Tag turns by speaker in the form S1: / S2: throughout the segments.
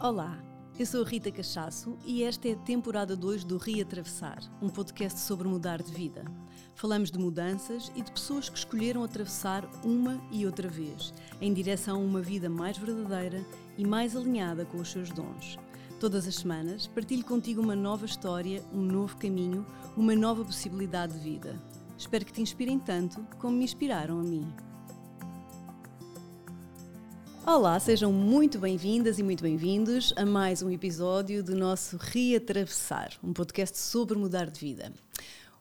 S1: Olá, eu sou a Rita Cachaço e esta é a temporada 2 do Reatravessar, um podcast sobre mudar de vida. Falamos de mudanças e de pessoas que escolheram atravessar uma e outra vez, em direção a uma vida mais verdadeira e mais alinhada com os seus dons. Todas as semanas partilho contigo uma nova história, um novo caminho, uma nova possibilidade de vida. Espero que te inspirem tanto como me inspiraram a mim. Olá, sejam muito bem-vindas e muito bem-vindos a mais um episódio do nosso Reatravessar, um podcast sobre mudar de vida.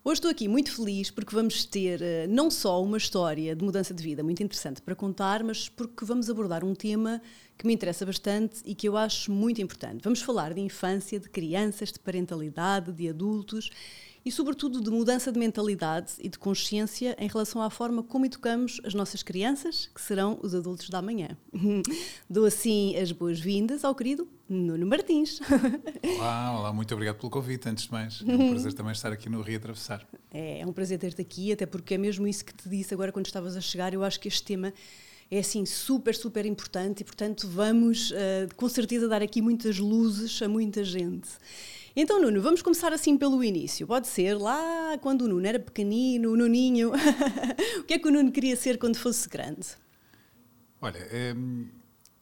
S1: Hoje estou aqui muito feliz porque vamos ter uh, não só uma história de mudança de vida muito interessante para contar, mas porque vamos abordar um tema que me interessa bastante e que eu acho muito importante. Vamos falar de infância, de crianças, de parentalidade, de adultos e, sobretudo, de mudança de mentalidade e de consciência em relação à forma como educamos as nossas crianças, que serão os adultos da manhã. Dou assim as boas-vindas ao querido Nuno Martins.
S2: Olá, olá, muito obrigado pelo convite, antes de mais. É um prazer também estar aqui no Rio Atravessar.
S1: É, é um prazer ter-te aqui, até porque é mesmo isso que te disse agora quando estavas a chegar. Eu acho que este tema é assim super, super importante e, portanto, vamos uh, com certeza dar aqui muitas luzes a muita gente. Então, Nuno, vamos começar assim pelo início. Pode ser lá quando o Nuno era pequenino, o Nuninho. o que é que o Nuno queria ser quando fosse grande?
S2: Olha, um,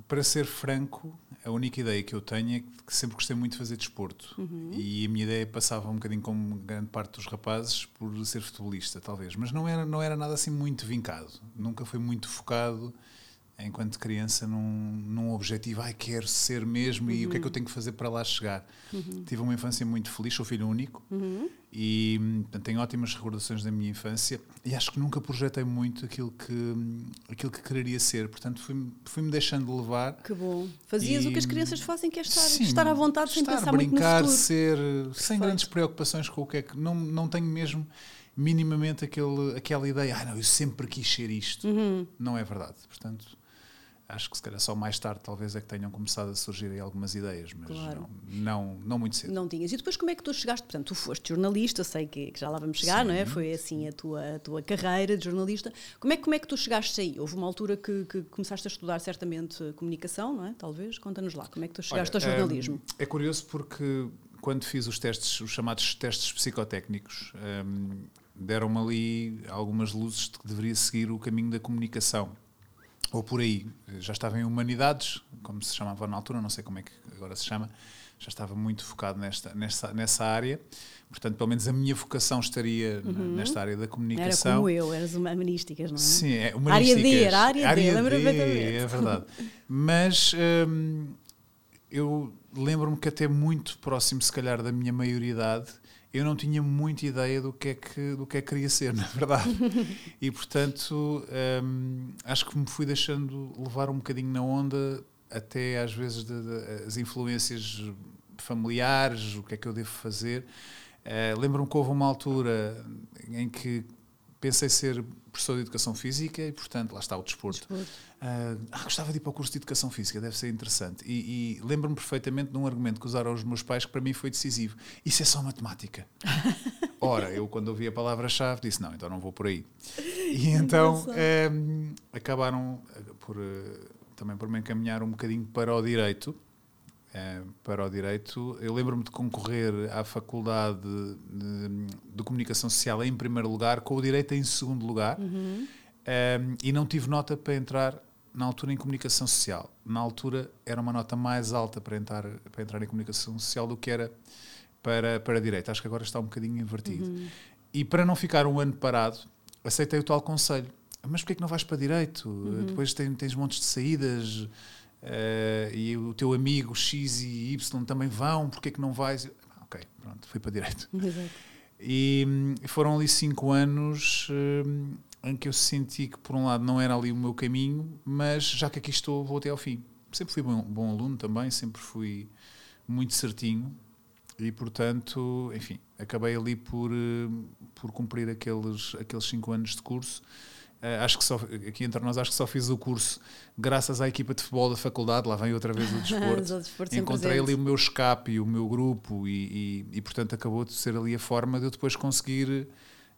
S2: para ser franco, a única ideia que eu tenho é que sempre gostei muito de fazer desporto. Uhum. E a minha ideia passava um bocadinho como grande parte dos rapazes por ser futebolista, talvez. Mas não era, não era nada assim muito vincado. Nunca foi muito focado enquanto criança num, num objetivo, ai, quero ser mesmo uhum. e o que é que eu tenho que fazer para lá chegar. Uhum. Tive uma infância muito feliz, sou filho único uhum. e portanto, tenho ótimas recordações da minha infância e acho que nunca projetei muito aquilo que, aquilo que quereria ser, portanto fui-me fui -me deixando levar.
S1: Que bom. Fazias e, o que as crianças fazem, que é estar, sim, estar à vontade sem
S2: estar,
S1: pensar
S2: brincar,
S1: muito no futuro.
S2: ser, sem grandes preocupações com o que é que... Não, não tenho mesmo minimamente aquele, aquela ideia, ah não, eu sempre quis ser isto. Uhum. Não é verdade, portanto acho que se calhar só mais tarde talvez é que tenham começado a surgir aí algumas ideias, mas claro. não, não, não, muito cedo.
S1: Não tinhas. E depois como é que tu chegaste? Portanto, tu foste jornalista, sei que, que já lá vamos chegar, sim, não é? Foi assim a tua, a tua carreira de jornalista. Como é, como é que tu chegaste aí? Houve uma altura que, que começaste a estudar certamente comunicação, não é? Talvez? Conta-nos lá, como é que tu chegaste Olha, ao jornalismo?
S2: É, é, curioso porque quando fiz os testes, os chamados testes psicotécnicos, um, deram-me ali algumas luzes de que deveria seguir o caminho da comunicação ou por aí. Já estava em humanidades, como se chamava na altura, não sei como é que agora se chama, já estava muito focado nesta, nessa, nessa área. Portanto, pelo menos a minha vocação estaria uhum. nesta área da comunicação.
S1: Era como eu, eras humanísticas, não é?
S2: Sim, é humanísticas.
S1: Área D, era área, área D.
S2: É verdade. Mas hum, eu lembro-me que até muito próximo, se calhar, da minha maioridade, eu não tinha muita ideia do que é que, do que, é que queria ser, na verdade. e, portanto, hum, acho que me fui deixando levar um bocadinho na onda, até às vezes de, de, as influências familiares, o que é que eu devo fazer. Uh, Lembro-me que houve uma altura em que pensei ser professor de educação física e, portanto, lá está o desporto. desporto. Uh, ah, gostava de ir para o curso de educação física, deve ser interessante. E, e lembro-me perfeitamente de um argumento que usaram os meus pais que para mim foi decisivo: Isso é só matemática. Ora, eu quando ouvi a palavra-chave disse: Não, então não vou por aí. E então um, acabaram por, também por me encaminhar um bocadinho para o direito. Eh, para o direito. Eu lembro-me de concorrer à Faculdade de, de, Comunicação Social em primeiro lugar, com o direito em segundo lugar, uhum. um, e não tive nota para entrar na altura em Comunicação Social. Na altura era uma nota mais alta para entrar, para entrar em Comunicação Social do que era para, para Direito. Acho que agora está um bocadinho invertido. Uhum. E para não ficar um ano parado, aceitei o tal conselho. Mas porquê é que não vais para Direito? Uhum. Depois tens, tens montes de saídas uh, e o teu amigo X e Y também vão, porque é que não vais? Ok, pronto, fui para direito. Exato. E hum, foram ali cinco anos hum, em que eu senti que, por um lado, não era ali o meu caminho, mas já que aqui estou, vou até ao fim. Sempre fui bom, bom aluno também, sempre fui muito certinho e, portanto, enfim, acabei ali por, hum, por cumprir aqueles, aqueles cinco anos de curso Uh, acho que só, aqui entre nós, acho que só fiz o curso graças à equipa de futebol da faculdade, lá vem outra vez o desporto. Encontrei ali o meu escape e o meu grupo, e, e, e, portanto acabou de ser ali a forma de eu depois conseguir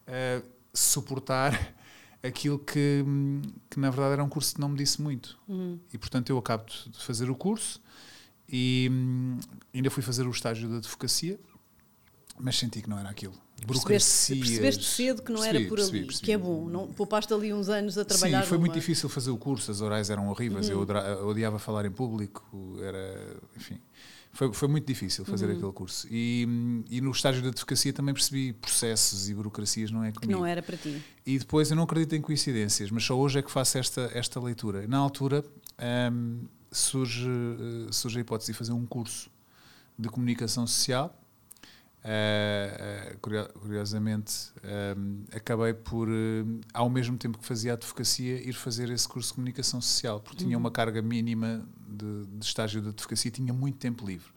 S2: uh, suportar aquilo que, que na verdade era um curso que não me disse muito. Uhum. E portanto eu acabo de fazer o curso E hum, ainda fui fazer o estágio de advocacia, mas senti que não era aquilo.
S1: Percebeste, percebeste cedo que não
S2: percebi,
S1: era por ali,
S2: percebi, percebi.
S1: que é bom. Não, poupaste ali uns anos a trabalhar.
S2: Sim, foi muito
S1: numa-
S2: difícil fazer o curso, as orais eram horríveis,
S1: Uhum.
S2: eu odiava falar em público, era, enfim, foi, foi muito difícil fazer
S1: Uhum.
S2: aquele curso. E, e no estágio de advocacia também percebi processos e burocracias não é
S1: que
S2: comigo.
S1: não era para ti.
S2: E depois eu não acredito em coincidências, mas só hoje é que faço esta, esta leitura. Na altura hum, surge, eh, surge a hipótese de fazer um curso de comunicação social. Curio- curiosamente, hum, acabei por, hum, ao mesmo tempo que fazia advocacia, ir fazer esse curso de comunicação social, porque tinha uma carga mínima de, de estágio de advocacia e tinha muito tempo livre.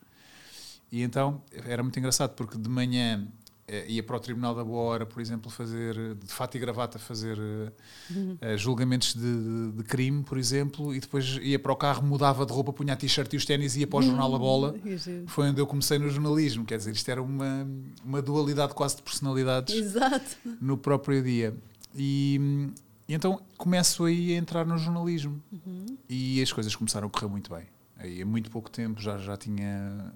S2: E então era muito engraçado porque de manhã ia para o Tribunal da Boa Hora, por exemplo, fazer de fato e gravata, fazer eh, eh, julgamentos de, de- de crime, por exemplo, e depois ia para o carro, mudava de roupa, punha a t-shirt e os ténis e ia para o jornal A Bola.
S1: Que giro.
S2: Foi onde eu comecei no jornalismo, quer dizer, isto era uma, uma dualidade quase de personalidades
S1: Exato.
S2: no próprio dia. E, e então começo aí a entrar no jornalismo. E as coisas começaram a correr muito bem. Aí, em muito pouco tempo já, já tinha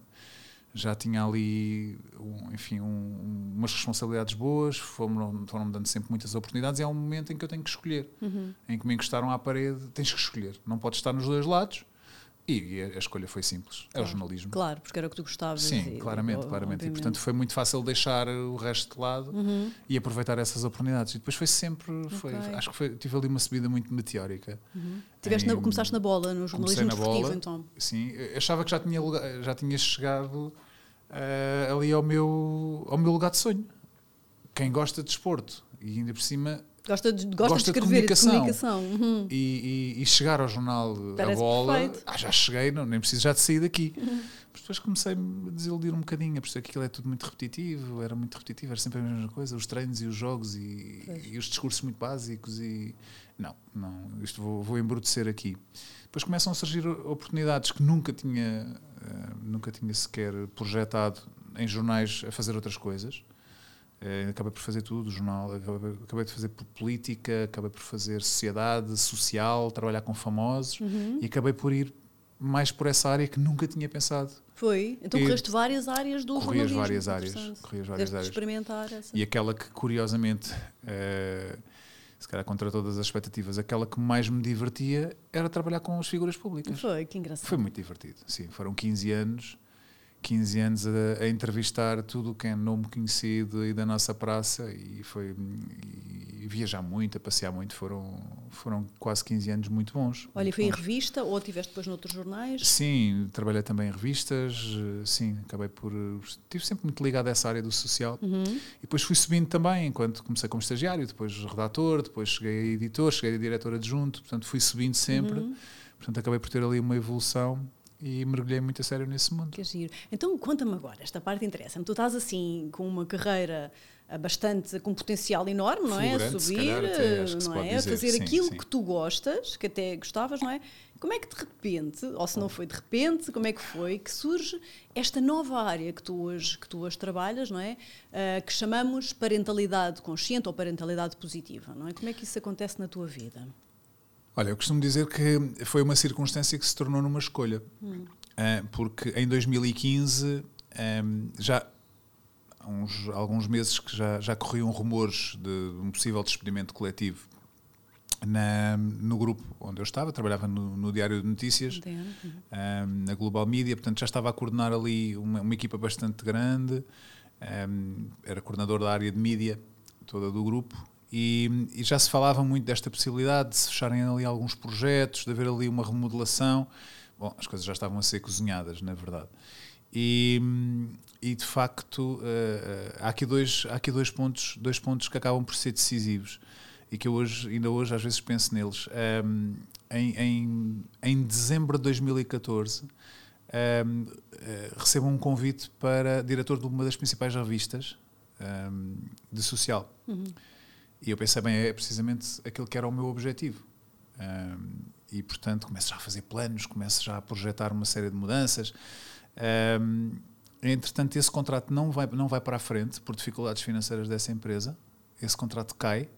S2: já tinha ali um, enfim um- umas responsabilidades boas foram foram dando sempre muitas oportunidades e há um momento em que eu tenho que escolher em que me encostaram à parede tens que escolher não podes estar nos dois lados e, a, escolha foi simples é o jornalismo
S1: Claro, porque era o que tu gostavas.
S2: Sim,
S1: e-
S2: claramente,
S1: e-
S2: claramente. E portanto foi muito fácil deixar o resto de lado e aproveitar essas oportunidades. E depois foi sempre, foi, acho que foi, tive ali uma subida muito meteórica.
S1: Tiveste na- começaste na bola, no jornalismo
S2: na bola.
S1: então.
S2: Sim, achava que já tinha, já tinha chegado eh, ali ao meu, ao meu lugar de sonho. Quem gosta de desporto e ainda por cima
S1: Gosta de, gosta
S2: Gosta
S1: de
S2: de
S1: escrever de
S2: comunicação.
S1: comunicação. Uhum.
S2: e, e- e chegar ao jornal A
S1: Parece
S2: Bola,
S1: perfeito.
S2: ah, já cheguei, não, nem preciso já de sair daqui. Mas depois comecei a desiludir um bocadinho, a perceber que aquilo é tudo muito repetitivo, era muito repetitivo, era sempre a mesma coisa, os treinos e os jogos e, e os discursos muito básicos e não, não, isto vou, vou embrutecer aqui. Depois começam a surgir oportunidades que nunca tinha, eh, nunca tinha sequer projetado em jornais a fazer outras coisas. Eh, acabei por fazer tudo, jornal, acabei, acabei de fazer política, acabei por fazer sociedade, social, trabalhar com famosos
S1: Uhum.
S2: e acabei por ir mais por essa área que nunca tinha pensado.
S1: Foi. Então
S2: E-
S1: correste várias áreas do
S2: Corri
S1: jornalismo.
S2: várias áreas,
S1: Interessante.
S2: corri as várias áreas.
S1: experimentar essa.
S2: E aquela que, curiosamente, eh, se calhar contra todas as expectativas, aquela que mais me divertia era trabalhar com as figuras públicas.
S1: Foi, que engraçado.
S2: Foi muito divertido, sim. Foram 15 anos, 15 anos a, a entrevistar tudo o que é nome conhecido aí da nossa praça e foi e viajar muito, a passear muito. Foram, foram quase 15 anos muito bons.
S1: Olha, e
S2: muito
S1: foi em
S2: bons.
S1: revista ou tiveste depois noutros jornais?
S2: Sim, trabalhei também em revistas, sim, acabei por. Estive sempre muito ligado a essa área do social.
S1: Uhum.
S2: E depois fui subindo também, enquanto comecei como estagiário, depois redator, depois cheguei a editor, cheguei a diretor adjunto, portanto fui subindo sempre.
S1: Uhum.
S2: Portanto acabei por ter ali uma evolução e mergulhei muito a sério nesse mundo.
S1: Que giro. Então conta-me agora, esta parte interessa-me. Tu estás assim com uma carreira ah, bastante com potencial enorme, não é? A subir,
S2: calhar, até acho que se
S1: não
S2: pode
S1: é? A
S2: dizer.
S1: fazer
S2: Sim,
S1: aquilo
S2: sim.
S1: que tu gostas, que até gostavas, não é? Como é que de repente, ou se não foi de repente, como é que foi que surge esta nova área que tu hoje, que tu hoje trabalhas, não é? Ah, que chamamos parentalidade consciente ou parentalidade positiva, não é? Como é que isso acontece na tua vida?
S2: Olha, eu costumo dizer que foi uma circunstância que se tornou numa escolha. Ah, porque em 2015 ahm, já há uns, alguns meses que já, já corriam rumores de um possível despedimento coletivo na, no grupo onde eu estava, trabalhava no, no Diário de Notícias, um, na Global Media, portanto já estava a coordenar ali uma, uma equipa bastante grande, um, era coordenador da área de mídia toda do grupo e, e já se falava muito desta possibilidade de se fecharem ali alguns projetos, de haver ali uma remodelação. Bom, as coisas já estavam a ser cozinhadas, na verdade. E, e de facto eh, há aqui dois há aqui dois pontos dois pontos que acabam por ser decisivos e que eu hoje ainda hoje às vezes penso neles Um, em, em, em dezembro de 2014 um, eh, recebo um convite para diretor de uma das principais revistas um, de social e eu pensei bem é precisamente aquilo que era o meu objetivo. Um, e portanto começo já a fazer planos começo já a projetar uma série de mudanças. Um, entretanto, esse contrato não vai, não vai para a frente por dificuldades financeiras dessa empresa. Esse contrato cai,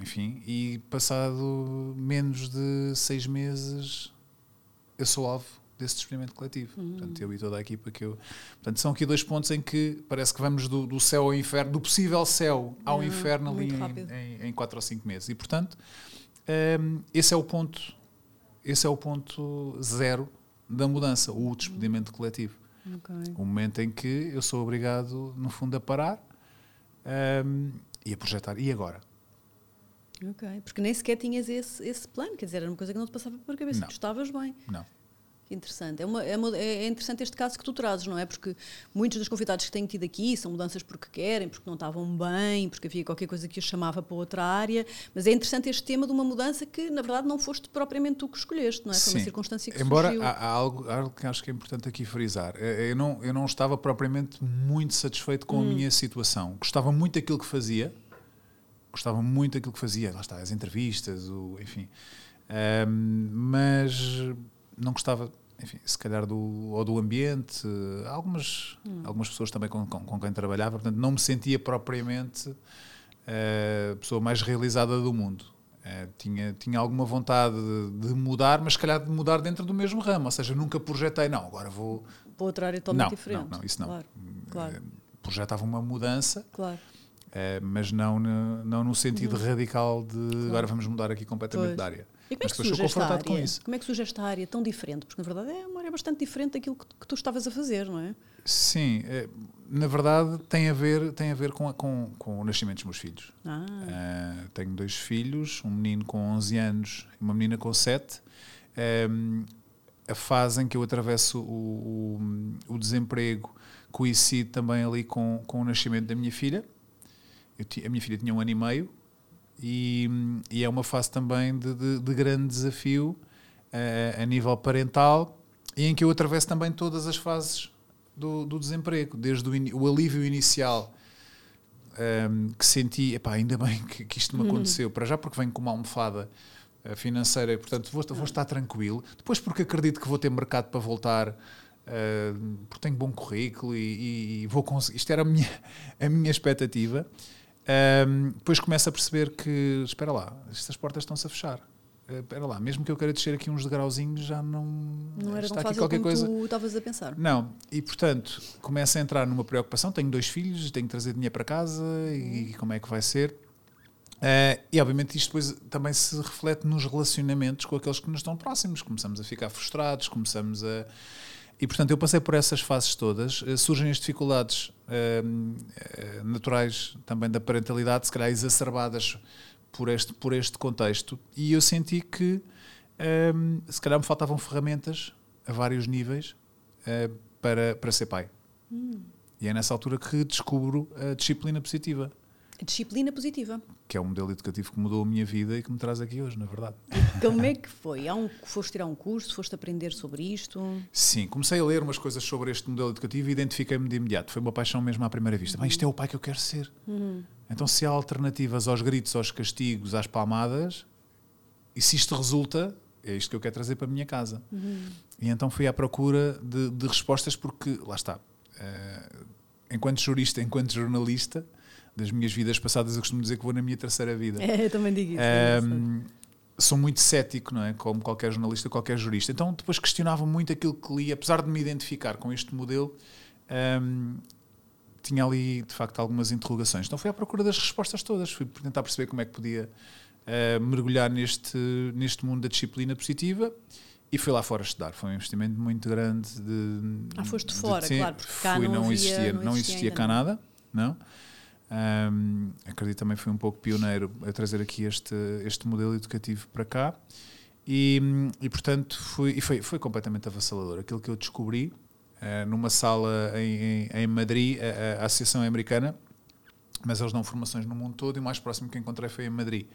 S2: enfim, e passado menos de seis meses eu sou alvo desse experimento coletivo. Portanto, eu e toda a equipa que eu. Portanto, são aqui dois pontos em que parece que vamos do, do céu ao inferno, do possível céu ao
S1: Ah,
S2: inferno ali em, em, em quatro ou cinco meses. E portanto, hum, esse é o ponto, esse é o ponto zero da mudança, o despedimento coletivo.
S1: Ok.
S2: O momento em que eu sou obrigado, no fundo, a parar hum, e a projetar. E agora?
S1: Ok. Porque nem sequer tinhas esse, esse plano, quer dizer, era uma coisa que não te passava pela cabeça.
S2: Não.
S1: Tu estavas bem.
S2: Não.
S1: Que interessante. É, uma- é uma- é interessante este caso que tu trazes, não é? Porque muitos dos convidados que tenho tido aqui são mudanças porque querem, porque não estavam bem, porque havia qualquer coisa que os chamava para outra área. Mas é interessante este tema de uma mudança que, na verdade, não foste propriamente tu que escolheste, não é? Foi uma
S2: Sim.
S1: circunstância que
S2: Embora
S1: surgiu.
S2: há, há algo, há algo que acho que é importante aqui frisar. Eh, Eu não, eu não estava propriamente muito satisfeito com a minha situação. Gostava muito daquilo que fazia. Gostava muito daquilo que fazia. Lá está, as entrevistas, o, enfim. Ahm, mas não gostava, enfim, se calhar do, ou do ambiente. eh, Algumas, algumas pessoas também com, com, com quem trabalhava. Portanto, não me sentia propriamente eh, a pessoa mais realizada do mundo. Eh, tinha, tinha alguma vontade de, de mudar, mas se calhar de mudar dentro do mesmo ramo. Ou seja, nunca projetei, não, agora vou.
S1: Para outra área totalmente
S2: Não,
S1: diferente.
S2: não, não, isso não.
S1: Claro, claro,
S2: Eh, projetava uma mudança,
S1: claro.
S2: eh, mas não, no- não no sentido radical de agora vamos mudar aqui completamente
S1: Pois.
S2: de área.
S1: E como é que surge esta
S2: confrontado com
S1: área?
S2: isso.
S1: Como é que surge esta área tão diferente? Porque, na verdade, é uma área bastante diferente daquilo que, que tu estavas a fazer, não é?
S2: Sim, eh, na verdade tem a ver, tem a ver com, a- com, com o nascimento dos meus filhos.
S1: Ah,
S2: Uh, tenho dois filhos, um menino com 11 anos e uma menina com 7. Um, a fase em que eu atravesso o, o, o desemprego coincide também ali com, com o nascimento da minha filha. Ti- a minha filha tinha um ano e meio e, e é uma fase também de, de- de grande desafio uh, a nível parental e em que eu atravesso também todas as fases do, do desemprego, desde o, ini- o alívio inicial um, que senti, epá, ainda bem que, que isto me aconteceu, para já porque venho com uma almofada uh, financeira e portanto vou, vou estar tranquilo, depois porque acredito que vou ter mercado para voltar, uh, porque tenho bom currículo e, e- e vou conseguir, isto era a minha, a minha expectativa. Um, depois começo a perceber que, espera lá, estas portas estão-se a fechar. Uh, espera lá, mesmo que eu queira descer aqui uns degrauzinhos, já não,
S1: não era
S2: está
S1: tão
S2: aqui qualquer coisa.
S1: tu estavas a pensar.
S2: Não, e portanto começo a entrar numa preocupação. Tenho dois filhos, tenho que trazer dinheiro para casa e como é que vai ser. Eh, e obviamente isto depois também se reflete nos relacionamentos com aqueles que nos estão próximos. Começamos a ficar frustrados, começamos a. E portanto eu passei por essas fases todas. Eh, surgem as dificuldades eh, naturais também da parentalidade, se calhar exacerbadas por este, por este contexto. E eu senti que eh, se calhar me faltavam ferramentas a vários níveis eh, para, para ser pai. E é nessa altura que descubro a disciplina positiva,
S1: disciplina positiva.
S2: que é um modelo educativo que mudou a minha vida e que me traz aqui hoje, na verdade.
S1: Como é que foi? Há um, foste tirar um curso? Foste aprender sobre isto?
S2: Sim, comecei a ler umas coisas sobre este modelo educativo e identifiquei-me de imediato. Foi uma paixão mesmo à primeira vista. Bem, isto é o pai que eu quero ser. Então, se há alternativas aos gritos, aos castigos, às palmadas, e se isto resulta, é isto que eu quero trazer para a minha casa. E então fui à procura de, de respostas, porque, lá está, eh, enquanto jurista, enquanto jornalista, das minhas vidas passadas, eu costumo dizer que vou na minha terceira vida.
S1: É, eu também digo isso. é engraçado.
S2: Ahm, sou muito cético, não é? Como qualquer jornalista, qualquer jurista. Então depois questionava muito aquilo que li, apesar de me identificar com este modelo, ahm, tinha ali de facto algumas interrogações. Então fui à procura das respostas todas, fui tentar perceber como é que podia ah, mergulhar neste, neste mundo da disciplina positiva. E fui lá fora estudar. Foi um investimento muito grande. De,
S1: Ah, foste
S2: de-
S1: fora,
S2: sim,
S1: claro, porque cá
S2: fui,
S1: não havia-
S2: existia,
S1: não
S2: não
S1: existia
S2: existia
S1: ainda
S2: cá
S1: nada,
S2: não. Ahm, acredito também fui um pouco pioneiro a trazer aqui este, este modelo educativo para cá e, e portanto fui, e foi, foi completamente avassalador. Aquilo que eu descobri eh, numa sala em, em, em Madrid, a, a Associação é Americana, mas eles dão formações no mundo todo e o mais próximo que encontrei foi em Madrid.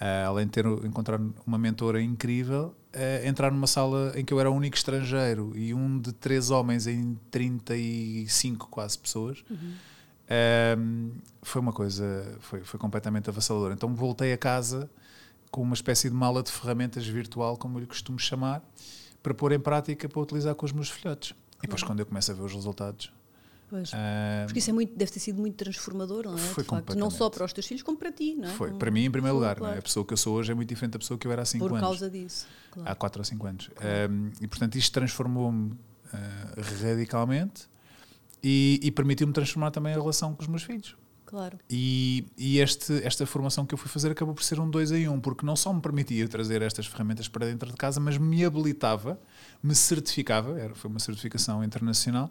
S2: Ah, além de ter encontrar uma mentora incrível, ah, entrar numa sala em que eu era o único estrangeiro e um de três homens em 35 quase pessoas. Um, foi uma coisa, foi, foi completamente avassaladora. Então voltei a casa com uma espécie de mala de ferramentas virtual, como eu lhe costumo chamar, para pôr em prática para utilizar com os meus filhotes. E depois, quando eu começo a ver os resultados,
S1: Pois, porque isso é muito, deve ter sido muito transformador, não é?
S2: Foi
S1: de facto, não só para os teus filhos, como para ti, não é?
S2: Foi, para mim em primeiro lugar. Claro. É? A pessoa que eu sou hoje é muito diferente da pessoa que eu era há 5 anos.
S1: Por causa disso.
S2: Claro. Há 4 ou 5 anos. Claro. Um, e portanto isto transformou-me uh, radicalmente e, e permitiu-me transformar também a relação com os meus filhos.
S1: Claro.
S2: E, e este, esta formação que eu fui fazer acabou por ser um dois em um, porque não só me permitia trazer estas ferramentas para dentro de casa, mas me habilitava, me certificava, era, foi uma certificação internacional,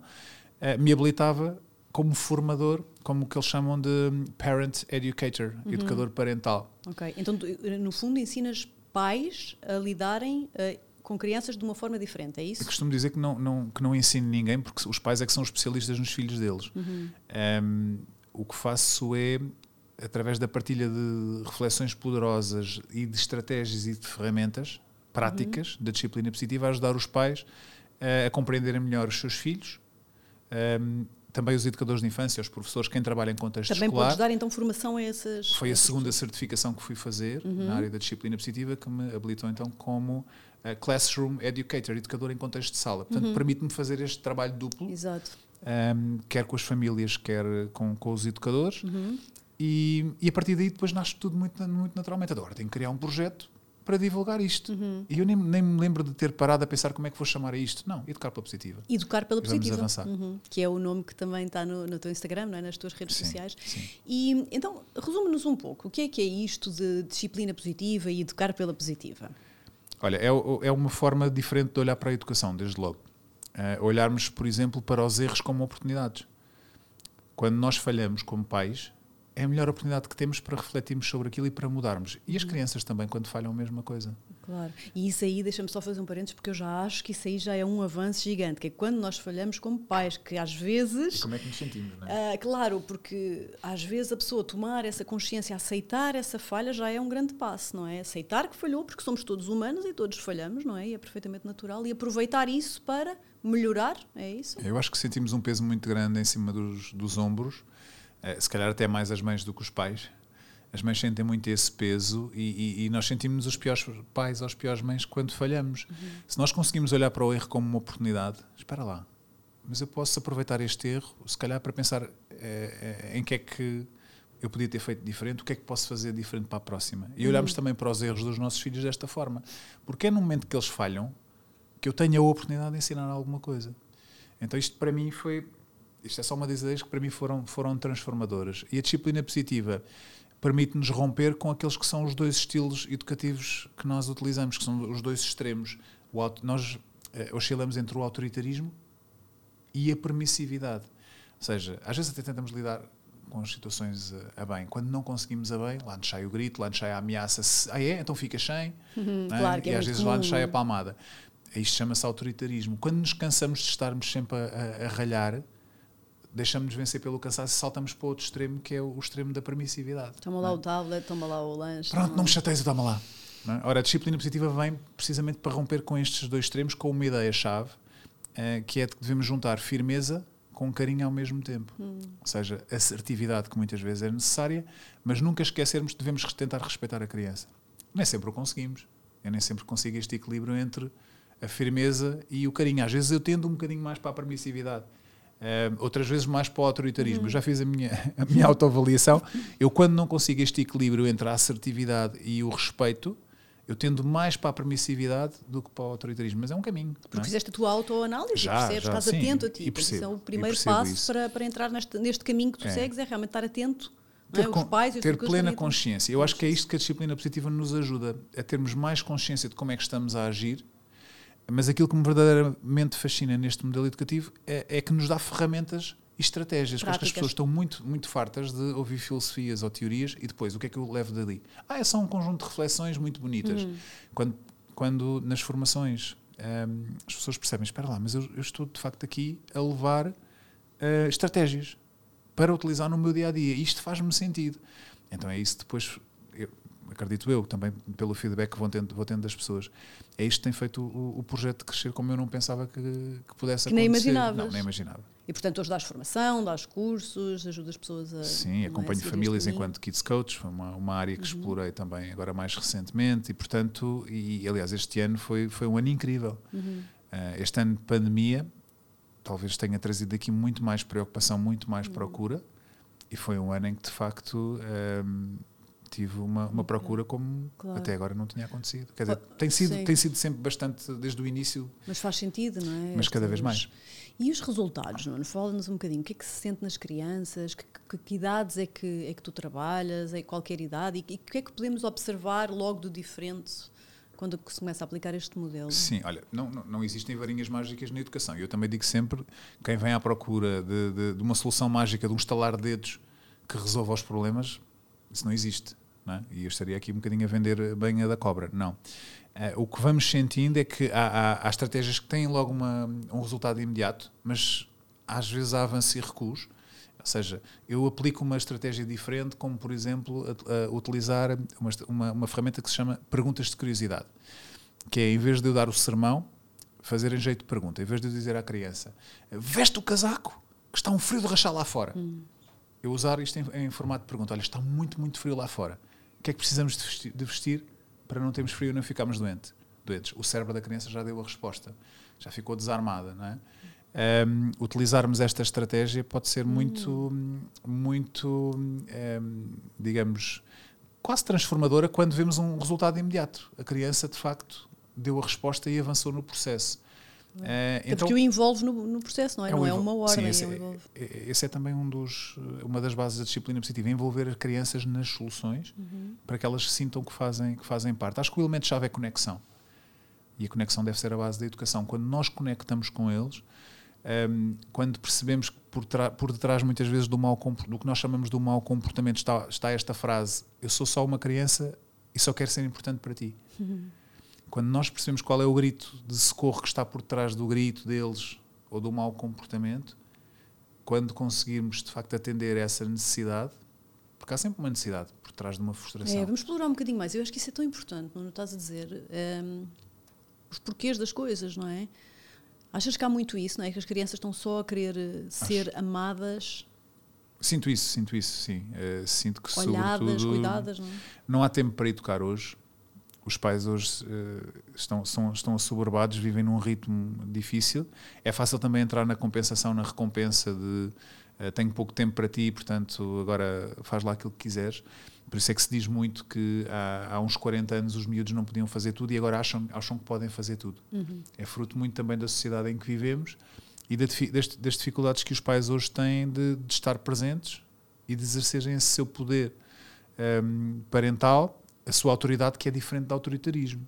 S2: uh, me habilitava como formador, como o que eles chamam de parent educator, uhum. educador parental.
S1: Ok, então no fundo ensinas pais a lidarem uh, com crianças de uma forma diferente, é isso?
S2: Eu costumo dizer que não, não, que não ensino ninguém, porque os pais é que são especialistas nos filhos deles. Uhum. Um, o que faço é, através da partilha de reflexões poderosas e de estratégias e de ferramentas práticas uhum. da disciplina positiva, ajudar os pais a compreenderem melhor os seus filhos. Um, também os educadores de infância, os professores, quem trabalha em contexto
S1: também
S2: escolar.
S1: Também podes dar então formação a essas.
S2: Foi a segunda certificação que fui fazer uhum. na área da disciplina positiva que me habilitou então como uh, Classroom Educator, educador em contexto de sala. Portanto, uhum. permite-me fazer este trabalho duplo.
S1: Exato.
S2: Um, quer com as famílias, quer com, com os educadores. Uhum. E, e, a partir daí depois nasce tudo muito, muito naturalmente. Agora tenho que criar um projeto para divulgar isto. Uhum. E eu nem, nem me lembro de ter parado a pensar como é que vou chamar a isto. Não, educar pela positiva.
S1: Educar pela positiva. Vamos avançar. Uhum. Que é o nome que também está no, no teu Instagram, não é? nas tuas redes
S2: sim,
S1: sociais.
S2: Sim.
S1: E então, resume-nos um pouco. O que é que é isto de disciplina positiva e educar pela positiva?
S2: Olha, é, é uma forma diferente de olhar para a educação, desde logo. Uh, olharmos, por exemplo, para os erros como oportunidades. Quando nós falhamos como pais, é a melhor oportunidade que temos para refletirmos sobre aquilo e para mudarmos. E as uhum. crianças também, quando falham, a mesma coisa.
S1: Claro. E isso aí, deixa-me só fazer um parênteses, porque eu já acho que isso aí já é um avanço gigante, que é quando nós falhamos como pais, que às vezes.
S2: E como é que nos sentimos, não é?
S1: Uh, claro, porque às vezes a pessoa tomar essa consciência, aceitar essa falha, já é um grande passo, não é? Aceitar que falhou, porque somos todos humanos e todos falhamos, não é? E é perfeitamente natural. E aproveitar isso para melhorar, é isso?
S2: Eu acho que sentimos um peso muito grande em cima dos, dos ombros eh, se calhar até mais as mães do que os pais. As mães sentem muito esse peso e, e, e nós sentimos os piores pais ou as piores mães quando falhamos. Uhum. Se nós conseguimos olhar para o erro como uma oportunidade, espera lá, mas eu posso aproveitar este erro, se calhar para pensar é, é, em que é que eu podia ter feito diferente, o que é que posso fazer diferente para a próxima. E olhamos uhum. também para os erros dos nossos filhos desta forma. Porque é no momento que eles falham que eu tenho a oportunidade de ensinar alguma coisa. Então isto para mim foi isto é só uma das ideias que para mim foram, foram transformadoras. E a disciplina positiva permite-nos romper com aqueles que são os dois estilos educativos que nós utilizamos, que são os dois extremos. O, nós eh, oscilamos entre o autoritarismo e a permissividade. Ou seja, às vezes até tentamos lidar com as situações a, a bem. Quando não conseguimos a bem, lá nos sai o grito, lá nos sai a ameaça. Se, ah, é? Então fica sem.
S1: Uhum, é? claro,
S2: e
S1: é
S2: às vezes
S1: comum.
S2: lá nos sai a palmada. Isto chama-se autoritarismo. Quando nos cansamos de estarmos sempre a, a, a ralhar, deixamos-nos vencer pelo cansaço e saltamos para o outro extremo, que é o extremo da permissividade.
S1: Toma lá é? o tablet, toma lá o lanche.
S2: Pronto, não me chateias, toma lá. É? Ora, a disciplina positiva vem precisamente para romper com estes dois extremos, com uma ideia-chave, uh, que é de que devemos juntar firmeza com carinho ao mesmo tempo. Hum. Ou seja, assertividade, que muitas vezes é necessária, mas nunca esquecermos que devemos tentar respeitar a criança. Nem sempre o conseguimos. Eu nem sempre consigo este equilíbrio entre a firmeza e o carinho. Às vezes eu tendo um bocadinho mais para a permissividade Uh, outras vezes mais para o autoritarismo. Eu já fiz a minha, a minha autoavaliação. Eu, quando não consigo este equilíbrio entre a assertividade e o respeito, eu tendo mais para a permissividade do que para o autoritarismo. Mas é um caminho.
S1: Porque é? fizeste a tua autoanálise já, percebes, já, estás sim, atento a ti. Percebo, isso é o primeiro passo para, para entrar neste, neste caminho que tu é. segues, é realmente estar atento.
S2: Ter,
S1: é? Os pais,
S2: ter plena consciência. Eu acho que é isto que a disciplina positiva nos ajuda, a termos mais consciência de como é que estamos a agir mas aquilo que me verdadeiramente fascina neste modelo educativo é, é que nos dá ferramentas e estratégias, porque as pessoas estão muito, muito fartas de ouvir filosofias ou teorias e depois o que é que eu levo dali? Ah, é só um conjunto de reflexões muito bonitas. Uhum. Quando, quando nas formações um, as pessoas percebem, espera lá, mas eu, eu, estou de facto aqui a levar uh, estratégias para utilizar no meu dia a dia. Isto faz-me sentido. Então é isso depois acredito eu, também pelo feedback que vou tendo, vou tendo das pessoas, é isto que tem feito o, o projeto crescer como eu não pensava que, que pudesse que
S1: nem
S2: acontecer.
S1: Imaginavas.
S2: Não, nem imaginava.
S1: E portanto hoje dás formação, dás cursos, ajudas as pessoas a.
S2: Sim, acompanho é, famílias enquanto Kids Coach, foi uma, uma área que uhum. explorei também agora mais recentemente e portanto, e aliás este ano foi, foi um ano incrível. Uhum. Uh, este ano de pandemia talvez tenha trazido aqui muito mais preocupação, muito mais procura. E foi um ano em que, de facto, ehm, tive uma, uma procura como
S1: Claro.
S2: até agora não tinha acontecido. Quer dizer, tem sido, tem sido sempre bastante desde o início,
S1: Mas faz sentido, não é?
S2: mas cada vez mais.
S1: E os resultados, Nuno? Fala-nos um bocadinho. O que é que se sente nas crianças? Que, que- que idades é que, é que tu trabalhas? Em qualquer idade? E, e o que é que podemos observar logo do diferente quando se começa a aplicar este modelo?
S2: Sim, olha, não, não, não existem varinhas mágicas na educação. Eu também digo sempre, quem vem à procura de, de- de uma solução mágica, de um estalar de dedos que resolva os problemas, isso não existe. É? E eu estaria aqui um bocadinho a vender a banha da cobra. Não. Eh, o que vamos sentindo é que há, há- há estratégias que têm logo uma- um resultado imediato, mas às vezes há avanço e recuos. Ou seja, eu aplico uma estratégia diferente, como por exemplo, a- a utilizar uma, uma, uma ferramenta que se chama perguntas de curiosidade que é em vez de eu dar o sermão, fazer em jeito de pergunta, em vez de eu dizer à criança veste o casaco, que está um frio de rachar lá fora. Eu usar isto em, em formato de pergunta: olha, está muito, muito frio lá fora. Que é que precisamos de vestir, de vestir para não termos frio e não ficarmos doente, doentes? O cérebro da criança já deu a resposta, já ficou desarmada, não é? Um, utilizarmos esta estratégia pode ser muito, muito, um, digamos, quase transformadora quando vemos um resultado imediato. A criança, de facto, deu a resposta e avançou no processo. Eh,
S1: Até porque o envolve no, no processo, não é?
S2: um
S1: não é uma ordem,
S2: Sim, esse,
S1: é um
S2: é, é- esse é também um dos, uma das bases da disciplina positiva, envolver as crianças nas soluções
S1: Uhum.
S2: para que elas sintam que fazem, que fazem parte. Acho que o elemento-chave é conexão. E a conexão deve ser a base da educação. Quando nós conectamos com eles, hum, quando percebemos que por, por detrás, muitas vezes, do, mau do que nós chamamos do mau comportamento, está, está esta frase: Eu sou só uma criança e só quero ser importante para ti. Quando nós percebemos qual é o grito de socorro que está por trás do grito deles ou do mau comportamento, quando conseguirmos de facto atender essa necessidade, porque há sempre uma necessidade por trás de uma frustração.
S1: É, vamos explorar um bocadinho mais. Eu acho que isso é tão importante, não estás a dizer? hum, os porquês das coisas, não é? Achas que há muito isso, não é? Que as crianças estão só a querer eh, ser amadas,
S2: Sinto isso, sinto isso, sim. Eh, sinto que
S1: olhadas,
S2: sobretudo
S1: cuidadas, não é?
S2: não há tempo para educar hoje. Os pais hoje eh, estão, são, estão assoberbados, vivem num ritmo difícil. É fácil também entrar na compensação, na recompensa de eh, tenho pouco tempo para ti, portanto agora faz lá aquilo que quiseres. Por isso é que se diz muito que há, há uns 40 anos os miúdos não podiam fazer tudo e agora acham, acham que podem fazer tudo. É fruto muito também da sociedade em que vivemos e da das, das dificuldades que os pais hoje têm de, de estar presentes e de exercerem esse seu poder hum, parental, a sua autoridade que é diferente do autoritarismo.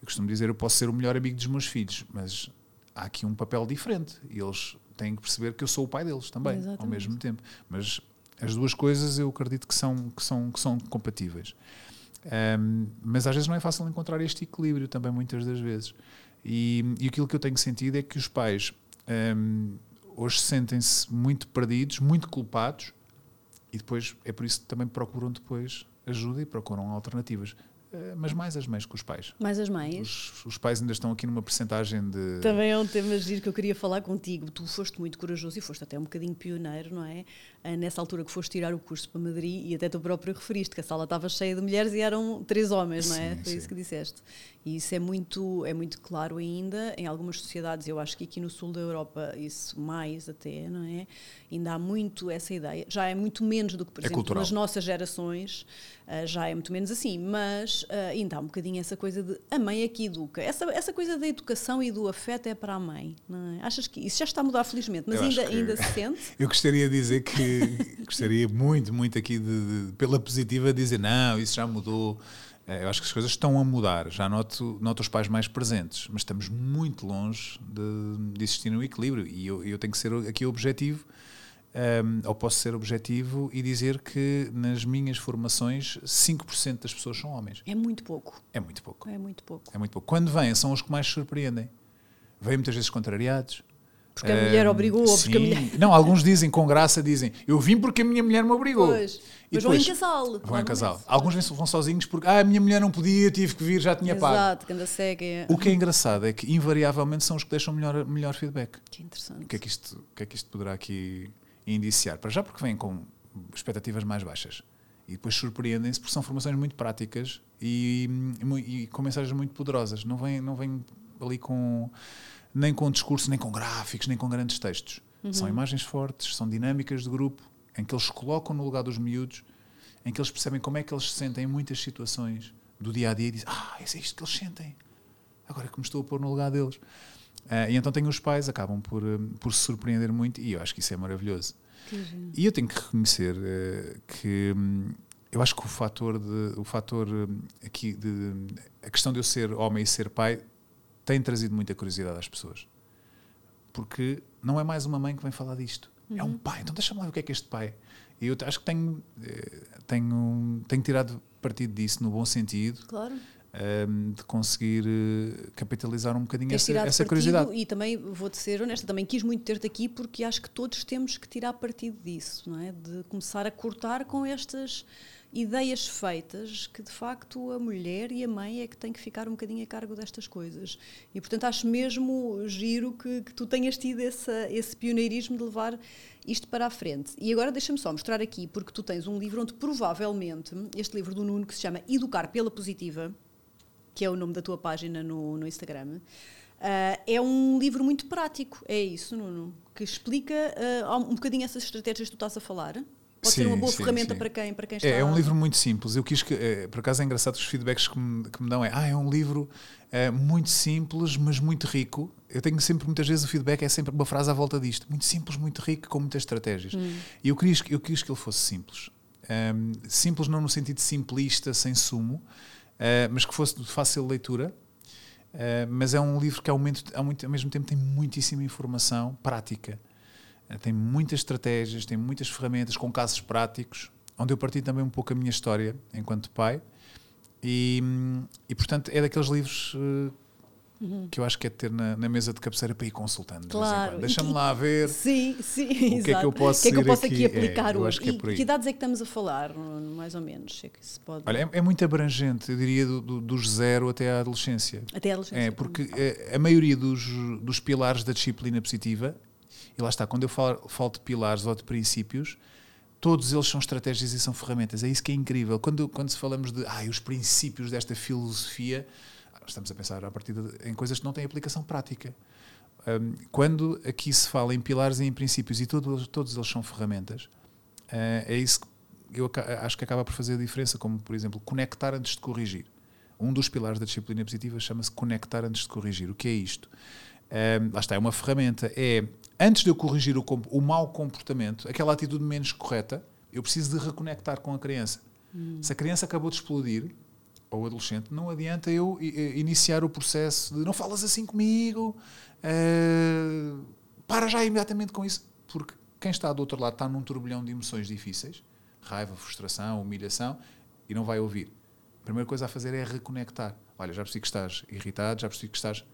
S2: Eu costumo dizer, eu posso ser o melhor amigo dos meus filhos, mas há aqui um papel diferente e eles têm que perceber que eu sou o pai deles também, ao
S1: Exatamente.
S2: mesmo tempo. Mas as duas coisas eu acredito que são, que são, que são compatíveis. Hum, mas às vezes não é fácil encontrar este equilíbrio também, muitas das vezes. E, e aquilo que eu tenho sentido é que os pais hum, hoje sentem-se muito perdidos, muito culpados, e depois é por isso que também procuram depois ajuda e procuram alternativas. Eh, Mas mais as mães que os pais.
S1: Mais as mães.
S2: Os, os pais ainda estão aqui numa percentagem de.
S1: Também é um tema giro que eu queria falar contigo. Tu foste muito corajoso e foste até um bocadinho pioneiro, não é? Ah, Nessa altura que foste tirar o curso para Madrid e até tu próprio referiste que a sala estava cheia de mulheres e eram três homens, não é?
S2: Sim,
S1: Foi
S2: sim.
S1: isso que disseste. E isso é muito, é muito claro ainda em algumas sociedades. Eu acho que aqui no sul da Europa, isso mais até, não é? Ainda há muito essa ideia. Já é muito menos do que, por
S2: É
S1: exemplo,
S2: cultural.
S1: nas nossas gerações, ah, já é muito menos assim, mas ah, ainda há um bocadinho essa coisa de a mãe é que educa. Essa, essa coisa da educação e do afeto é para a mãe, é? Achas que isso já está a mudar, felizmente, mas
S2: Eu
S1: ainda, ainda se sente?
S2: Eu gostaria de dizer que gostaria muito, muito aqui de, de- pela positiva dizer não, isso já mudou. Eh, Eu acho que as coisas estão a mudar. Já noto, noto os pais mais presentes, mas estamos muito longe de, de existir um equilíbrio. E eu, eu tenho que ser aqui objetivo, ehm, ou posso ser objetivo e dizer que nas minhas formações 5% das pessoas são homens.
S1: É muito pouco.
S2: É muito pouco.
S1: É muito pouco.
S2: É muito pouco. Quando vêm, são os que mais surpreendem. Vêm muitas vezes contrariados.
S1: Porque a mulher
S2: Ahm,
S1: obrigou, ou porque a
S2: sim.
S1: mulher.
S2: Não, alguns dizem com graça, dizem eu vim porque a minha mulher me obrigou.
S1: Pois.
S2: E
S1: Mas vão em
S2: depois-
S1: casal.
S2: Vão em casal. Alguns vêm- vão sozinhos porque ah, a minha mulher não podia, tive que vir, já tinha pago.
S1: Exato, que anda cega. é-
S2: O que é engraçado é que invariavelmente são os que deixam melhor, melhor feedback.
S1: Que interessante.
S2: O que, é que isto, o que é que isto poderá aqui indiciar? Para já porque vêm com expectativas mais baixas. E depois surpreendem-se porque são formações muito práticas e, e e com mensagens muito poderosas. Não vêm, não vêm ali com nem com discurso, nem com gráficos, nem com grandes textos. Uhum. São imagens fortes, são dinâmicas de grupo, em que eles se colocam no lugar dos miúdos, em que eles percebem como é que eles se sentem em muitas situações do dia a dia e dizem: Ah, é isto que eles sentem. Agora que me estou a pôr no lugar deles. Uh, e então tenho os pais, acabam por, um, por se surpreender muito e eu acho que isso é maravilhoso. E eu tenho que reconhecer uh, que um, eu acho que o fator, de, o fator um, aqui, de, a questão de eu ser homem e ser pai tem trazido muita curiosidade às pessoas. Porque não é mais uma mãe que vem falar disto, uhum. é um uhum. pai. Então deixa-me lá ver o que é que este pai. E eu acho que tenho, eh, tenho, tenho tirado partido disso no bom sentido.
S1: Claro
S2: um, de conseguir uh, capitalizar um bocadinho essa, essa curiosidade.
S1: E também, vou-te ser honesta, também quis muito ter-te aqui porque acho que todos temos que tirar partido disso, não é? De começar a cortar com estas ideias feitas que de facto a mulher e a mãe é que têm que ficar um bocadinho a cargo destas coisas. E portanto acho mesmo giro que, que tu tenhas tido essa, esse pioneirismo de levar isto para a frente. E agora deixa-me só mostrar aqui, porque tu tens um livro onde provavelmente, este livro do Nuno que se chama Educar pela Positiva, que é o nome da tua página no, no Instagram, uh, é um livro muito prático, é isso, Nuno? Que explica uh, um bocadinho essas estratégias que tu estás a falar. Pode sim, ser uma boa sim, ferramenta sim. Para, quem, para quem está...
S2: É, é um livro muito simples. Eu quis que, é, por acaso é engraçado os feedbacks que me, que me dão é ah, é um livro é, muito simples, mas muito rico. Eu tenho sempre, muitas vezes, o feedback é sempre uma frase à volta disto. Muito simples, muito rico, com muitas estratégias. Hum. E eu quis, eu quis que ele fosse simples. Um, simples não no sentido simplista, sem sumo, mas que fosse de fácil leitura. Uh, mas é um livro que ao, momento, ao, muito, ao mesmo tempo tem muitíssima informação prática. Uh, tem muitas estratégias, tem muitas ferramentas com casos práticos, onde eu parti também um pouco a minha história enquanto pai. E, e portanto, é daqueles livros Uhum. que eu acho que é ter na, na, mesa de cabeceira para ir consultando.
S1: Claro.
S2: De Deixa-me lá ver
S1: sim, sim, o
S2: que é que eu posso,
S1: que é que eu posso
S2: aqui,
S1: aqui aplicar
S2: é,
S1: hoje.
S2: Que, é
S1: que idades é que estamos a falar, mais ou menos? É que se pode...
S2: Olha, é, é muito abrangente, eu diria do, do, dos zero até à adolescência.
S1: Até à adolescência.
S2: É, porque a, é, a maioria dos, dos pilares da disciplina positiva, e lá está, quando eu falo, falo de pilares ou de princípios, todos eles são estratégias e são ferramentas. É isso que é incrível. Quando, quando se falamos de ah, os princípios desta filosofia, estamos a pensar a partir de, em coisas que não têm aplicação prática. Um, quando aqui se fala em pilares e em princípios e todos, todos eles são ferramentas, uh, é isso que eu acho que acaba por fazer a diferença, como por exemplo, conectar antes de corrigir. Um dos pilares da disciplina positiva chama-se conectar antes de corrigir. O que é isto? Um, lá está, é uma ferramenta. É antes de eu corrigir o, o mau comportamento, aquela atitude menos correta, eu preciso de reconectar com a criança. Hum. Se a criança acabou de explodir, ou adolescente, não adianta eu iniciar o processo de não falas assim comigo, uh, para já imediatamente com isso, porque quem está do outro lado está num turbilhão de emoções difíceis, raiva, frustração, humilhação, e não vai ouvir. A primeira coisa a fazer é reconectar. Olha, já percebi que estás irritado, já percebi que estás.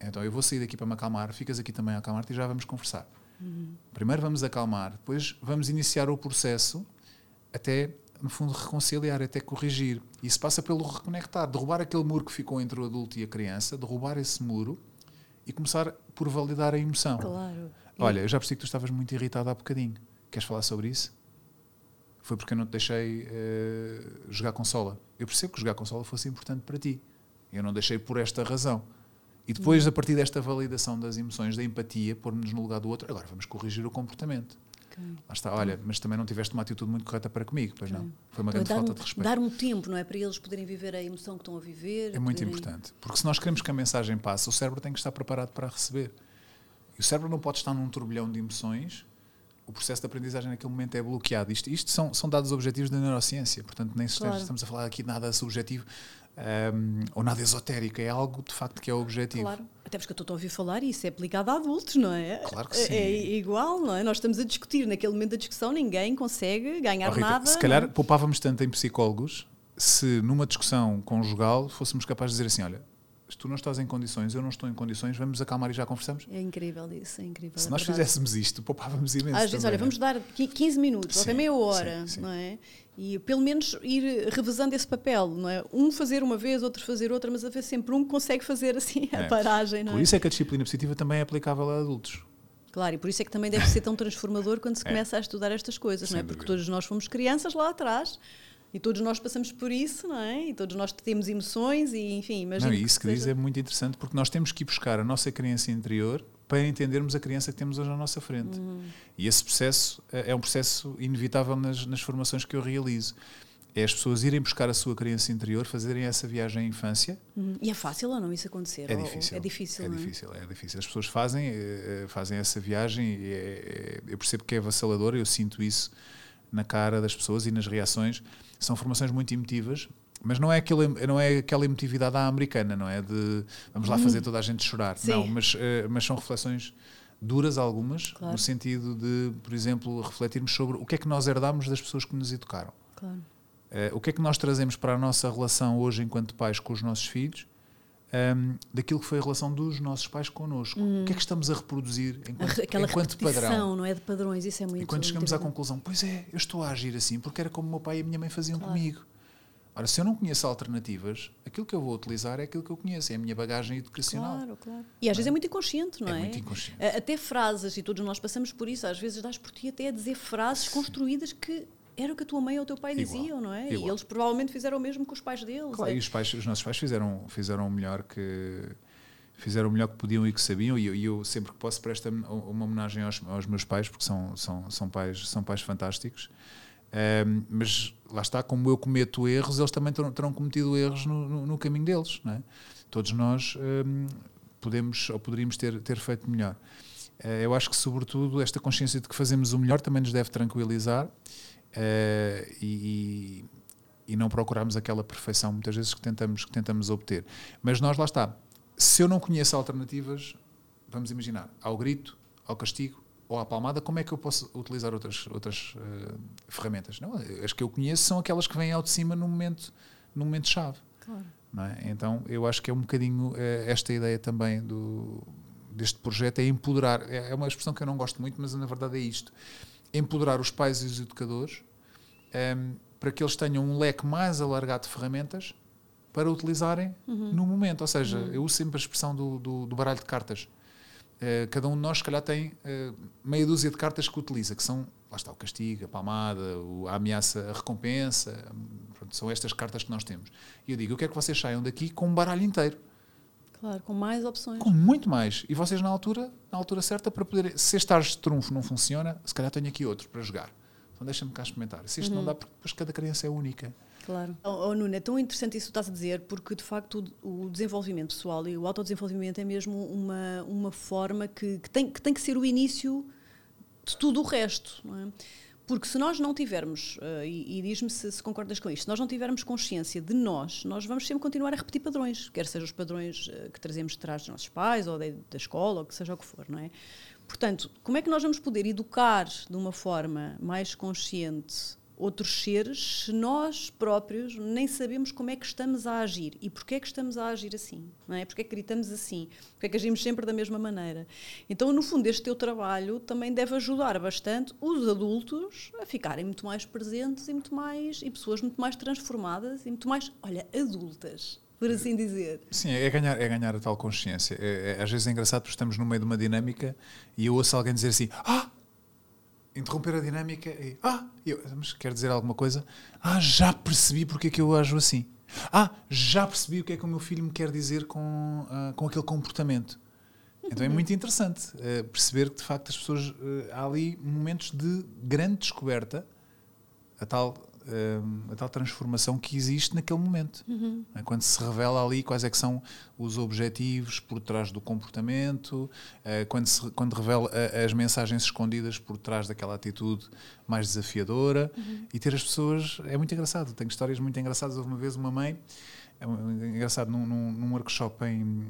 S2: Então eu vou sair daqui para me acalmar, ficas aqui também a acalmar-te e já vamos conversar. Uhum. Primeiro vamos acalmar, depois vamos iniciar o processo até no fundo, reconciliar, até corrigir. Isso passa pelo reconectar, derrubar aquele muro que ficou entre o adulto e a criança, derrubar esse muro e começar por validar a emoção.
S1: Claro.
S2: Olha, eu já percebi que tu estavas muito irritado há bocadinho. Queres falar sobre isso? Foi porque eu não te deixei uh, jogar consola. Eu percebo que jogar consola fosse importante para ti. Eu não deixei por esta razão. E depois, a partir desta validação das emoções, da empatia, pôr-nos no lugar do outro, agora vamos corrigir o comportamento. Okay. Lá está, olha, mas também não tiveste uma atitude muito correta para comigo, pois okay. não. Foi uma então, grande falta
S1: um,
S2: de respeito.
S1: Dar um tempo, não é? Para eles poderem viver a emoção que estão a viver.
S2: É muito poderem... importante. Porque se nós queremos que a mensagem passe, o cérebro tem que estar preparado para receber. E o cérebro não pode estar num turbilhão de emoções. O processo de aprendizagem naquele momento é bloqueado. Isto, isto são, são dados objetivos da neurociência, portanto, nem claro. estamos a falar aqui nada subjetivo um, ou nada esotérico, é algo de facto que é objetivo.
S1: Claro, até porque eu estou a ouvir falar e isso é aplicado a adultos, não é?
S2: Claro que sim.
S1: É, é igual, não é? Nós estamos a discutir, naquele momento da discussão ninguém consegue ganhar oh, Rita, nada.
S2: Se calhar poupávamos tanto em psicólogos se numa discussão conjugal fôssemos capazes de dizer assim: olha, se tu não estás em condições, eu não estou em condições, vamos acalmar e já conversamos?
S1: É incrível isso, é incrível.
S2: Se
S1: é
S2: nós
S1: verdade.
S2: fizéssemos isto, poupávamos imenso.
S1: Às vezes,
S2: também,
S1: olha, vamos
S2: é?
S1: dar 15 minutos, sim, ou até meia hora,
S2: sim, sim.
S1: não é? E pelo menos ir revezando esse papel, não é? Um fazer uma vez, outro fazer outra, mas haver sempre um que consegue fazer assim a é. paragem, não
S2: Por
S1: é?
S2: isso é que a disciplina positiva também é aplicável a adultos.
S1: Claro, e por isso é que também deve ser tão transformador quando se é. começa a estudar estas coisas, não é? Porque todos nós fomos crianças lá atrás E todos nós passamos por isso, não é? E todos nós temos emoções e, enfim, imagina.
S2: Não, isso que, que diz é muito interessante porque nós temos que ir buscar a nossa criança interior para entendermos a criança que temos hoje à nossa frente. Uhum. E esse processo é, é um processo inevitável nas, nas formações que eu realizo é as pessoas irem buscar a sua criança interior, fazerem essa viagem à infância.
S1: Uhum. E é fácil ou não isso acontecer?
S2: É difícil.
S1: é difícil.
S2: É,
S1: é?
S2: difícil, é difícil. As pessoas fazem, eh, fazem essa viagem e é, é, eu percebo que é avassalador, eu sinto isso na cara das pessoas e nas reações. São formações muito emotivas, mas não é, aquele, não é aquela emotividade à americana, não é? De vamos lá fazer toda a gente chorar. Sim. Não, mas, eh, mas são reflexões duras algumas, claro. no sentido de, por exemplo, refletirmos sobre o que é que nós herdámos das pessoas que nos educaram. Claro. Uh, o que é que nós trazemos para a nossa relação hoje enquanto pais com os nossos filhos um, daquilo que foi a relação dos nossos pais connosco. Hum. O que é que estamos a reproduzir enquanto,
S1: Aquela
S2: enquanto padrão?
S1: não é de padrões, isso é muito
S2: E quando chegamos à conclusão, pois é, eu estou a agir assim porque era como o meu pai e a minha mãe faziam claro. comigo. Ora, se eu não conheço alternativas, aquilo que eu vou utilizar é aquilo que eu conheço, é a minha bagagem educacional.
S1: Claro, claro. E às vezes é muito inconsciente, não é?
S2: É muito inconsciente.
S1: Até frases, e todos nós passamos por isso, às vezes dás por ti até a dizer frases Sim. construídas que era o que a tua mãe ou o teu pai igual, diziam, não é? Igual. E eles provavelmente fizeram o mesmo com os pais deles.
S2: Claro,
S1: é?
S2: e os, pais, os nossos pais fizeram, fizeram o melhor que fizeram o melhor que podiam e que sabiam e eu, eu sempre que posso presto uma homenagem aos, aos, meus pais porque são, são, são, pais, são pais fantásticos um, mas lá está, como eu cometo erros eles também terão, terão cometido erros no, no, no, caminho deles não é? todos nós um, podemos ou poderíamos ter, ter feito melhor uh, eu acho que sobretudo esta consciência de que fazemos o melhor também nos deve tranquilizar uh, e, e, não procurarmos aquela perfeição muitas vezes que tentamos, que tentamos obter. Mas nós lá está. Se eu não conheço alternativas, vamos imaginar, ao grito, ao castigo ou à palmada, como é que eu posso utilizar outras, outras uh, ferramentas? Não, as que eu conheço são aquelas que vêm ao de cima no momento, no momento chave. Claro. É? Então eu acho que é um bocadinho uh, esta ideia também do, deste projeto é empoderar. É, é uma expressão que eu não gosto muito, mas na verdade é isto empoderar os pais e os educadores um, ehm, para que eles tenham um leque mais alargado de ferramentas para utilizarem uhum. no momento. Ou seja, uhum. eu uso sempre a expressão do, do, do baralho de cartas. Uh, cada um de nós, se calhar, tem uh, meia dúzia de cartas que utiliza, que são, lá está, o castigo, a palmada, a ameaça, a recompensa. Pronto, são estas cartas que nós temos. E eu digo, eu quero que vocês saiam daqui com um baralho inteiro.
S1: Claro, com mais opções.
S2: Com muito mais. E vocês, na altura, na altura certa, para poder. Se este de trunfo não funciona, se calhar tenho aqui outro para jogar. Então deixa-me cá experimentar. Se isto uhum. não dá, porque depois cada criança é única.
S1: Claro. Oh, oh, Nuno, é tão interessante isso que estás a dizer, porque de facto o, o desenvolvimento pessoal e o autodesenvolvimento é mesmo uma, uma forma que, que, tem, que tem que ser o início de tudo o resto. Não é? Porque se nós não tivermos, uh, e, e diz-me se, se, concordas com isto, se nós não tivermos consciência de nós, nós vamos sempre continuar a repetir padrões, quer sejam os padrões uh, que trazemos de trás dos nossos pais, ou de, da escola, ou que seja o que for, não é? Portanto, como é que nós vamos poder educar de uma forma mais consciente outros seres se nós próprios nem sabemos como é que estamos a agir e porquê é que estamos a agir assim, não é? Porquê é que gritamos assim? Porquê é que agimos sempre da mesma maneira? Então, no fundo, este teu trabalho também deve ajudar bastante os adultos a ficarem muito mais presentes e muito mais e pessoas muito mais transformadas e muito mais, olha, adultas por assim dizer.
S2: Sim, é ganhar, é ganhar a tal consciência. É, é, às vezes é engraçado porque estamos no meio de uma dinâmica e eu ouço alguém dizer assim: Ah, interromper a dinâmica e ah, eu, mas quer dizer alguma coisa? Ah, já percebi porque é que eu ajo assim. Ah, já percebi o que é que o meu filho me quer dizer com, uh, com aquele comportamento. Então é uhum. muito interessante uh, perceber que de facto as pessoas uh, há ali momentos de grande descoberta, a tal a tal transformação que existe naquele momento. Uhum. É? Quando se revela ali quais é que são os objetivos por trás do comportamento, eh, quando, se, quando revela as mensagens escondidas por trás daquela atitude mais desafiadora uhum. e ter as pessoas é muito engraçado. Tenho histórias muito engraçadas. Houve uma vez uma mãe, é engraçado, num, num workshop em,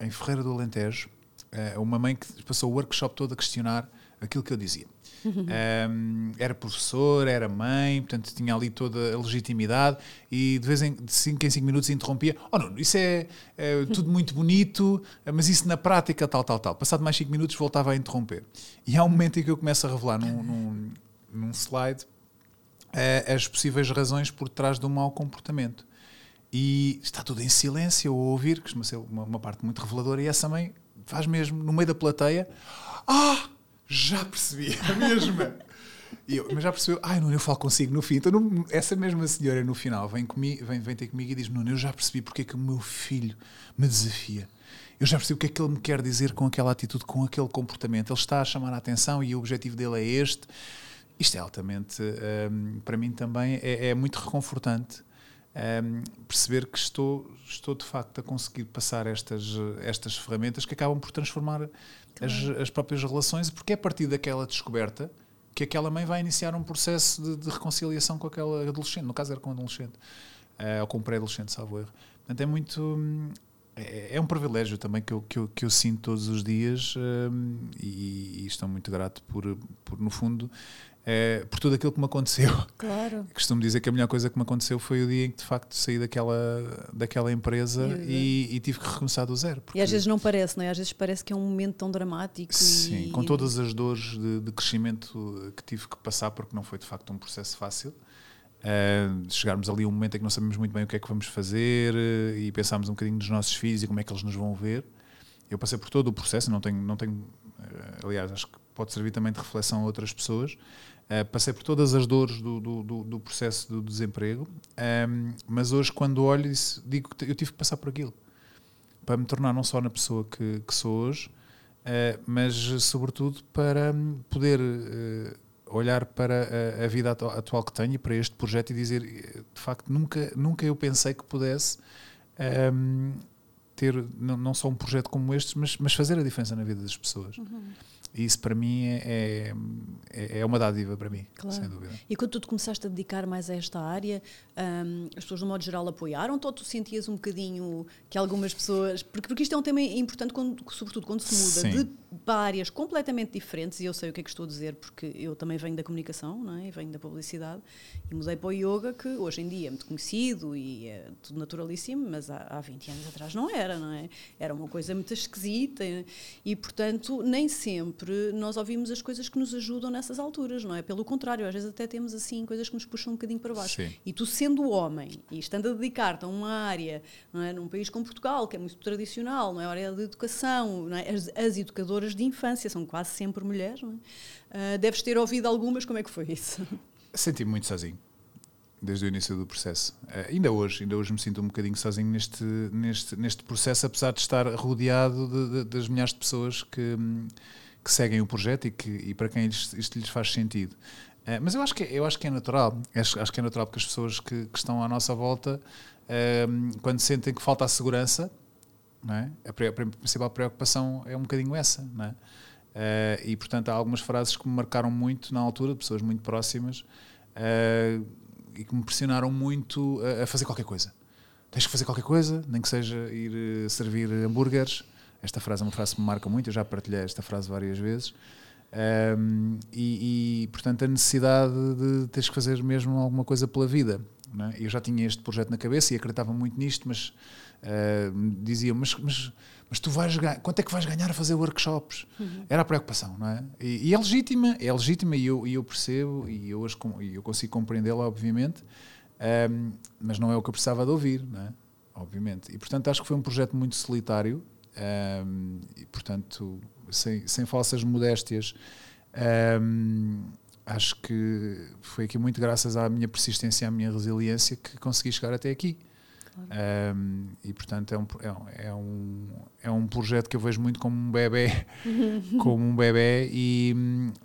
S2: em Ferreira do Alentejo, eh, uma mãe que passou o workshop todo a questionar aquilo que eu dizia. Um, era professor, era mãe, portanto tinha ali toda a legitimidade e de vez em 5 em 5 minutos interrompia: Oh, não, isso é, é, tudo muito bonito, mas isso na prática, tal, tal, tal. Passado mais 5 minutos voltava a interromper. E há um momento em que eu começo a revelar num, num, num slide uh, as possíveis razões por trás do mau comportamento. E está tudo em silêncio a ouvir, que costuma ser uma, uma parte muito reveladora, e essa mãe faz mesmo, no meio da plateia: Ah! Já percebi, a mesma. E eu, mas já percebeu, ai, Nuno, eu falo consigo no fim. Então, essa mesma senhora no final vem, comigo, vem, vem ter comigo e diz: Nuno, eu já percebi porque é que o meu filho me desafia. Eu já percebi o que é que ele me quer dizer com aquela atitude, com aquele comportamento. Ele está a chamar a atenção e o objetivo dele é este. Isto é altamente, hum, para mim também, é, é muito reconfortante. hum, perceber que estou, estou de facto a conseguir passar estas, estas ferramentas que acabam por transformar as, as próprias relações, porque é a partir daquela descoberta que aquela mãe vai iniciar um processo de, de reconciliação com aquela adolescente. No caso, era com um adolescente, eh, ou com um pré-adolescente, salvo erro. Portanto, é muito. hum, É, é um privilégio também que eu, que eu, que eu sinto todos os dias hum, e, e estou muito grato por, por no fundo, eh, por tudo aquilo que me aconteceu.
S1: Claro.
S2: Costumo dizer que a melhor coisa que me aconteceu foi o dia em que de facto saí daquela, daquela empresa e, e tive que recomeçar do zero.
S1: E às vezes não parece, não é? Às vezes parece que é um momento tão dramático.
S2: Sim,
S1: e...
S2: com todas as dores de, de crescimento que tive que passar, porque não foi de facto um processo fácil. Uh, chegarmos ali a um momento em que não sabemos muito bem o que é que vamos fazer uh, e pensámos um bocadinho nos nossos filhos e como é que eles nos vão ver. Eu passei por todo o processo, não tenho, não tenho aliás, acho que pode servir também de reflexão a outras pessoas. Uh, passei por todas as dores do, do, do, do processo do desemprego, um, mas hoje, quando olho, digo que eu tive que passar por aquilo para me tornar não só na pessoa que, que sou hoje, eh, mas sobretudo para hum, poder eh, olhar para a, a vida atu- atual que tenho e para este projeto e dizer, eh, de facto, nunca, nunca eu pensei que pudesse hum, ter não, não só um projeto como este, mas, mas fazer a diferença na vida das pessoas. E isso para mim é, é, é uma dádiva para mim,
S1: Claro.
S2: sem dúvida.
S1: E quando tu te começaste a dedicar mais a esta área, hum, as pessoas, de um modo geral, apoiaram-te ou tu sentias um bocadinho que algumas pessoas. Porque, porque isto é um tema importante, quando, sobretudo quando se muda
S2: Sim.
S1: de áreas completamente diferentes, e eu sei o que é que estou a dizer, porque eu também venho da comunicação, não é? E venho da publicidade, e mudei para o yoga, que hoje em dia é muito conhecido e é tudo naturalíssimo, mas há, há 20 anos atrás não era, não é? Era uma coisa muito esquisita e, portanto, nem sempre nós ouvimos as coisas que nos ajudam nessas alturas, não é? Pelo contrário, às vezes até temos assim coisas que nos puxam um bocadinho para baixo.
S2: Sim.
S1: E tu, sendo homem e estando a dedicar-te a uma área, não é? num país como Portugal, que é muito tradicional, não é? A área da educação, não é? as, as educadoras de infância são quase sempre mulheres, não é? Ah, deves ter ouvido algumas, como é que foi isso?
S2: Senti-me muito sozinho desde o início do processo. Eh, ainda hoje, ainda hoje me sinto um bocadinho sozinho neste, neste, neste processo, apesar de estar rodeado de- de- das milhares de pessoas que, hum, que seguem o projeto e, que, e para quem isto, isto lhes faz sentido. Eh, mas eu acho, que, é- eu acho que é natural. Acho, acho que é natural porque as pessoas que, que estão à nossa volta, hum, quando sentem que falta a segurança, não é? a, a principal preocupação é um bocadinho essa. Não é? Eh, e portanto há algumas frases que me marcaram muito na altura, pessoas muito próximas, eh, e que me pressionaram muito a, a fazer qualquer coisa. Tens que fazer qualquer coisa, nem que seja ir servir hambúrgueres. Esta frase é uma frase que me marca muito, eu já partilhei esta frase várias vezes. Um, e, e, portanto, a necessidade de teres que fazer mesmo alguma coisa pela vida. É? Eu já tinha este projeto na cabeça e acreditava muito nisto, mas uh, dizia: mas, mas, mas tu vais ganhar, quanto é que vais ganhar a fazer workshops? Era a preocupação, não é? E, e é legítima, é legítima e eu, e eu percebo e eu, com- e eu consigo compreendê-la, obviamente, um, mas não é o que eu precisava de ouvir, não é? Obviamente. E portanto, acho que foi um projeto muito solitário um, e, portanto, sem, sem falsas modéstias. Um, acho que foi aqui muito graças à minha persistência e à minha resiliência que consegui chegar até aqui. Um, e portanto é um, é, um, é, um, é um projeto que eu vejo muito como um bebê, como um bebê, e,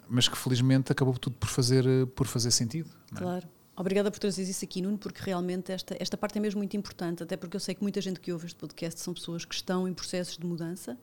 S2: mas que felizmente acabou tudo por fazer, por fazer sentido. é?
S1: Claro. Obrigada por trazer isso aqui, Nuno, porque realmente esta, esta parte é mesmo muito importante, até porque eu sei que muita gente que ouve este podcast são pessoas que estão em processos de mudança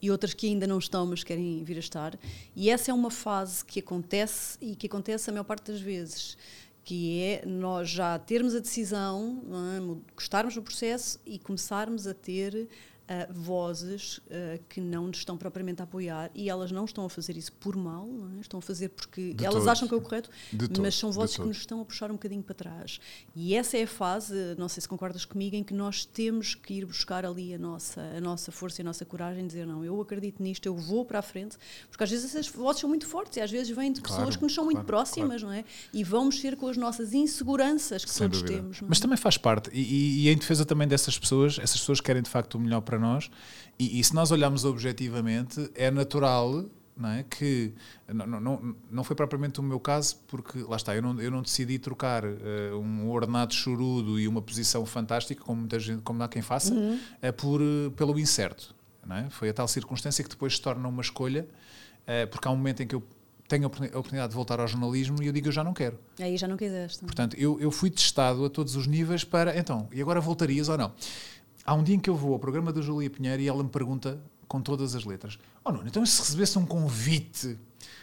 S1: e outras que ainda não estão, mas querem vir a estar. E essa é uma fase que acontece e que acontece a maior parte das vezes, que é nós já termos a decisão, é? Gostarmos do processo e começarmos a ter ah, vozes ah, que não nos estão propriamente a apoiar e elas não estão a fazer isso por mal, é? estão a fazer porque
S2: De
S1: elas
S2: todo.
S1: acham que é o correto,
S2: De
S1: mas são vozes que
S2: todo.
S1: nos estão a puxar um bocadinho para trás. E essa é a fase, não sei se concordas comigo, em que nós temos que ir buscar ali a nossa, a nossa força e a nossa coragem, dizer não, eu acredito nisto, eu vou para a frente, porque às vezes essas vozes são muito fortes e às vezes vêm de pessoas
S2: Claro,
S1: que nos são muito
S2: claro,
S1: próximas, não é? E vão mexer com as nossas inseguranças que
S2: Sem
S1: todos
S2: dúvida.
S1: temos. é?
S2: Mas também faz parte. E, e- e em defesa também dessas pessoas, essas pessoas querem de facto o melhor para nós. E, e se nós olharmos objetivamente, é natural não é? Que não, não, não foi propriamente o meu caso, porque lá está, eu não, eu não decidi trocar uh, um ordenado chorudo e uma posição fantástica, como muita gente, como há quem faça, uhum. uh, por, uh, pelo incerto. Não é? Foi a tal circunstância que depois se torna uma escolha, porque há um momento em que eu tenho a oportunidade de voltar ao jornalismo e eu digo eu já não quero.
S1: Aí já não quiseste.
S2: Portanto, eu, eu fui testado a todos os níveis para, então, e agora voltarias ou não? Há um dia em que eu vou ao programa da Julia Pinheiro e ela me pergunta com todas as letras: Oh, não, então se recebesse um convite,